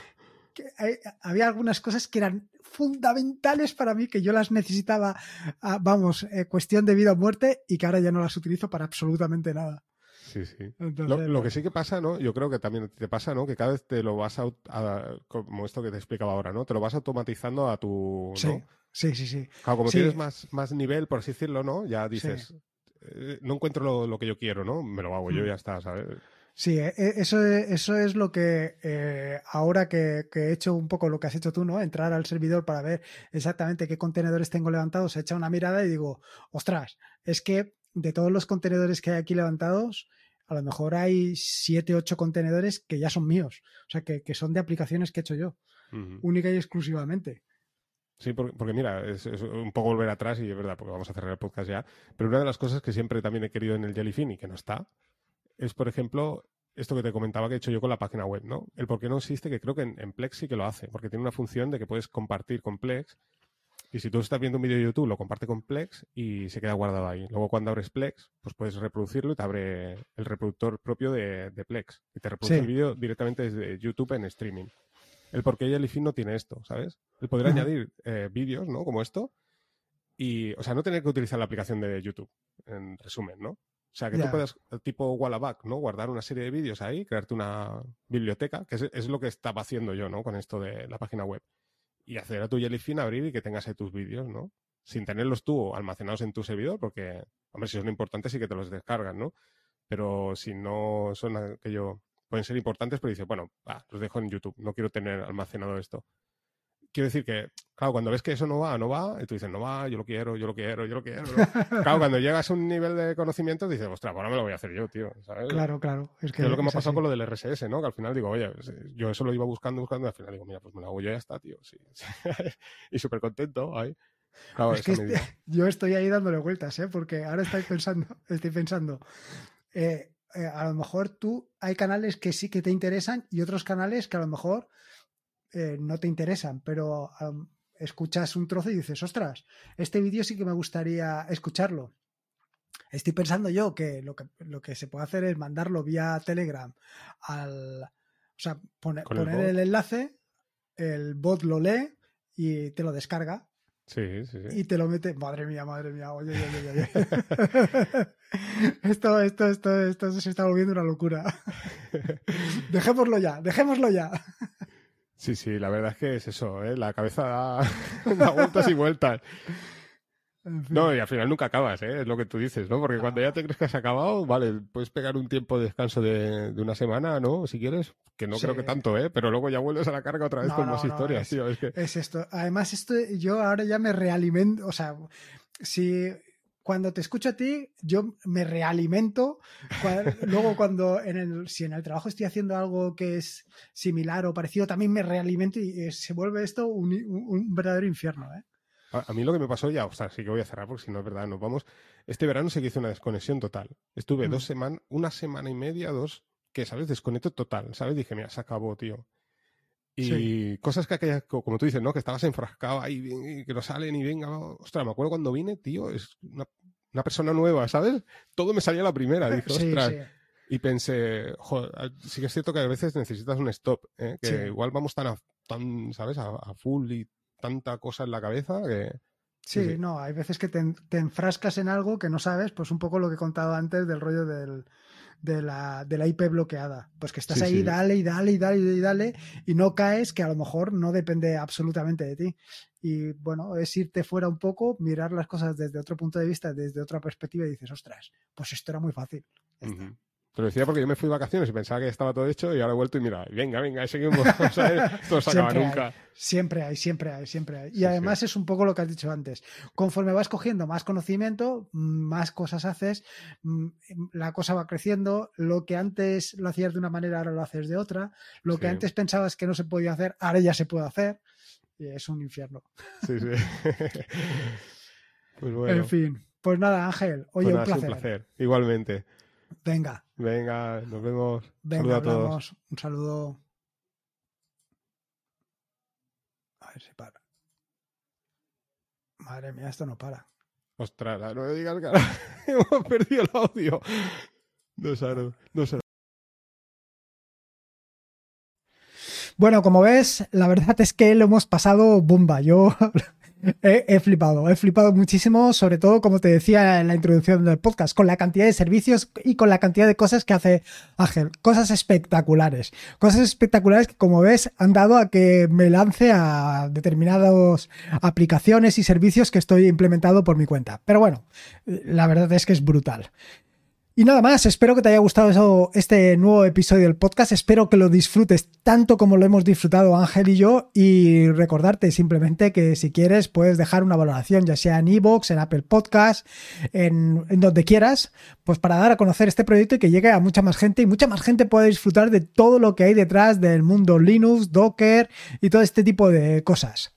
que hay- había algunas cosas que eran fundamentales para mí, que yo las necesitaba, ah, vamos, eh, cuestión de vida o muerte, y que ahora ya no las utilizo para absolutamente nada. Sí, sí. Entonces, Lo, lo que sí que pasa, ¿no? Yo creo que también te pasa, ¿no? Que cada vez te lo vas a, a- como esto que te explicaba ahora, ¿no? Te lo vas automatizando a tu, Sí, ¿no? sí, sí, sí. Claro, como Sí. tienes más, más nivel, por así decirlo, ¿no? Ya dices, eh, no encuentro lo, lo que yo quiero, ¿no? Me lo hago yo Mm. y ya está, ¿sabes? Sí, e- e- eso, es- eso es lo que eh, ahora que, que he hecho un poco lo que has hecho tú, ¿no? Entrar al servidor para ver exactamente qué contenedores tengo levantados, he echado una mirada y digo, ostras, es que de todos los contenedores que hay aquí levantados, a lo mejor hay siete, ocho contenedores que ya son míos, o sea, que, que son de aplicaciones que he hecho yo, única y exclusivamente. Sí, porque, porque mira, es, es un poco volver atrás y es verdad, porque vamos a cerrar el podcast ya. Pero una de las cosas que siempre también he querido en el Jellyfin y que no está, es, por ejemplo, esto que te comentaba que he hecho yo con la página web, ¿no? El por qué no existe, que creo que en, en Plex sí que lo hace, porque tiene una función de que puedes compartir con Plex. Y si tú estás viendo un vídeo de YouTube, lo comparte con Plex y se queda guardado ahí. Luego cuando abres Plex, pues puedes reproducirlo y te abre el reproductor propio de, de Plex. Y te reproduce Sí. el vídeo directamente desde YouTube en streaming. El por qué Jellyfin no tiene esto, ¿sabes? El poder añadir eh, vídeos, ¿no? Como esto. Y, o sea, no tener que utilizar la aplicación de YouTube, en resumen, ¿no? O sea, que tú puedas, tipo Wallaback, ¿no? Guardar una serie de vídeos ahí, crearte una biblioteca, que es, es lo que estaba haciendo yo, ¿no? Con esto de la página web. Y acceder a tu Jellyfin, abrir y que tengas tus vídeos, ¿no? Sin tenerlos tú almacenados en tu servidor, porque, hombre, si son importantes sí que te los descargas, ¿no? Pero si no son aquello, pueden ser importantes, pero dices, bueno, los dejo en YouTube, no quiero tener almacenado esto. Quiero decir que, claro, cuando ves que eso no va, no va, y tú dices, no va, yo lo quiero, yo lo quiero, yo lo quiero. claro, cuando llegas a un nivel de conocimiento, dices, ostras, ahora me lo voy a hacer yo, tío. ¿sabes? Claro, claro. Es, que es lo que me ha pasado con lo del RSS, ¿no? Que al final digo, oye, pues, yo eso lo iba buscando, buscando, y al final digo, mira, pues me lo hago yo y ya está, tío. Sí, y súper contento ahí. es que este, yo estoy ahí dándole vueltas, ¿eh? Porque ahora estoy pensando, estoy pensando, eh, eh, a lo mejor tú hay canales que sí que te interesan y otros canales que a lo mejor eh, no te interesan, pero escuchas un trozo y dices, ostras, este vídeo sí que me gustaría escucharlo. Estoy pensando yo que lo, que lo que se puede hacer es mandarlo vía Telegram al. O sea, poner el, enlace, el bot lo lee y te lo descarga. Sí, sí, sí. Y te lo mete. Madre mía, madre mía. Oye, oye, oye. esto, esto, esto, esto se está volviendo una locura. dejémoslo ya, dejémoslo ya. Sí, sí, la verdad es que es eso, ¿eh? la cabeza da, vueltas y vueltas. No, y al final nunca acabas, ¿eh? es lo que tú dices, ¿no? Porque cuando ya te crees que has acabado, vale, puedes pegar un tiempo de descanso de, una semana, ¿no? Si quieres, que no creo que tanto, ¿eh? Pero luego ya vuelves a la carga otra vez con más historias, es, tío. Es, que... es esto. Además, esto yo ahora ya me realimento, o sea, si cuando te escucho a ti, yo me realimento. Luego, cuando en el, si en el trabajo estoy haciendo algo que es similar o parecido, también me realimento y eh, se vuelve esto un, verdadero infierno. ¿eh? A, mí lo que me pasó ya, o sea, sí que voy a cerrar porque si no es verdad, nos vamos. Este verano que hice una desconexión total. Estuve dos mm. semanas, una semana y media, dos, que, ¿sabes? Desconecto total, ¿sabes? Dije, mira, se acabó, tío. Y cosas que aquellas, como tú dices, ¿no? Que estabas enfrascado ahí y que no salen y venga. Ostras, me acuerdo cuando vine, tío, es una, persona nueva, ¿sabes? Todo me salía a la primera. Dije, ostras. Y pensé, joder, sí que es cierto que a veces necesitas un stop, ¿eh? que igual vamos tan, tan ¿sabes? A, full y tanta cosa en la cabeza que... Sí, no, hay veces que te, te, enfrascas en algo que no sabes, pues un poco lo que he contado antes del rollo del, de la, de la IP bloqueada. Pues que estás ahí, dale y dale y dale y dale y no caes, que a lo mejor no depende absolutamente de ti. Y bueno, es irte fuera un poco, mirar las cosas desde otro punto de vista, desde otra perspectiva y dices, ostras, pues esto era muy fácil. Te lo decía porque yo me fui de vacaciones y pensaba que estaba todo hecho y ahora he vuelto y mira, venga, venga, seguimos. O sea, esto no se acaba nunca. siempre hay, siempre hay, siempre hay. Y además es un poco lo que has dicho antes. Conforme vas cogiendo más conocimiento, más cosas haces, mm, la cosa va creciendo. Lo que antes lo hacías de una manera, ahora lo haces de otra. Lo que antes pensabas que no se podía hacer, ahora ya se puede hacer. Y es un infierno. Sí, sí. pues bueno. En fin. Pues nada, Ángel. Oye, pues un placer. Un placer. Igualmente. Venga. Venga, nos vemos. Venga, a todos. Un saludo. A ver si para. Madre mía, esto no para. Ostras, no me digas que hemos perdido el audio. No sé, no sé. Bueno, como ves, la verdad es que lo hemos pasado bomba. Yo He, flipado, he flipado muchísimo, sobre todo, como te decía en la introducción del podcast, con la cantidad de servicios y con la cantidad de cosas que hace Ángel. Cosas espectaculares. Cosas espectaculares que, como ves, han dado a que me lance a determinadas aplicaciones y servicios que estoy implementando por mi cuenta. Pero bueno, la verdad es que es brutal. Y nada más, espero que te haya gustado este nuevo episodio del podcast, espero que lo disfrutes tanto como lo hemos disfrutado Ángel y yo. Y recordarte simplemente que si quieres puedes dejar una valoración ya sea en iVoox, en Apple Podcast, en, en, donde quieras, pues para dar a conocer este proyecto y que llegue a mucha más gente. Y mucha más gente pueda disfrutar de todo lo que hay detrás del mundo Linux, Docker y todo este tipo de cosas.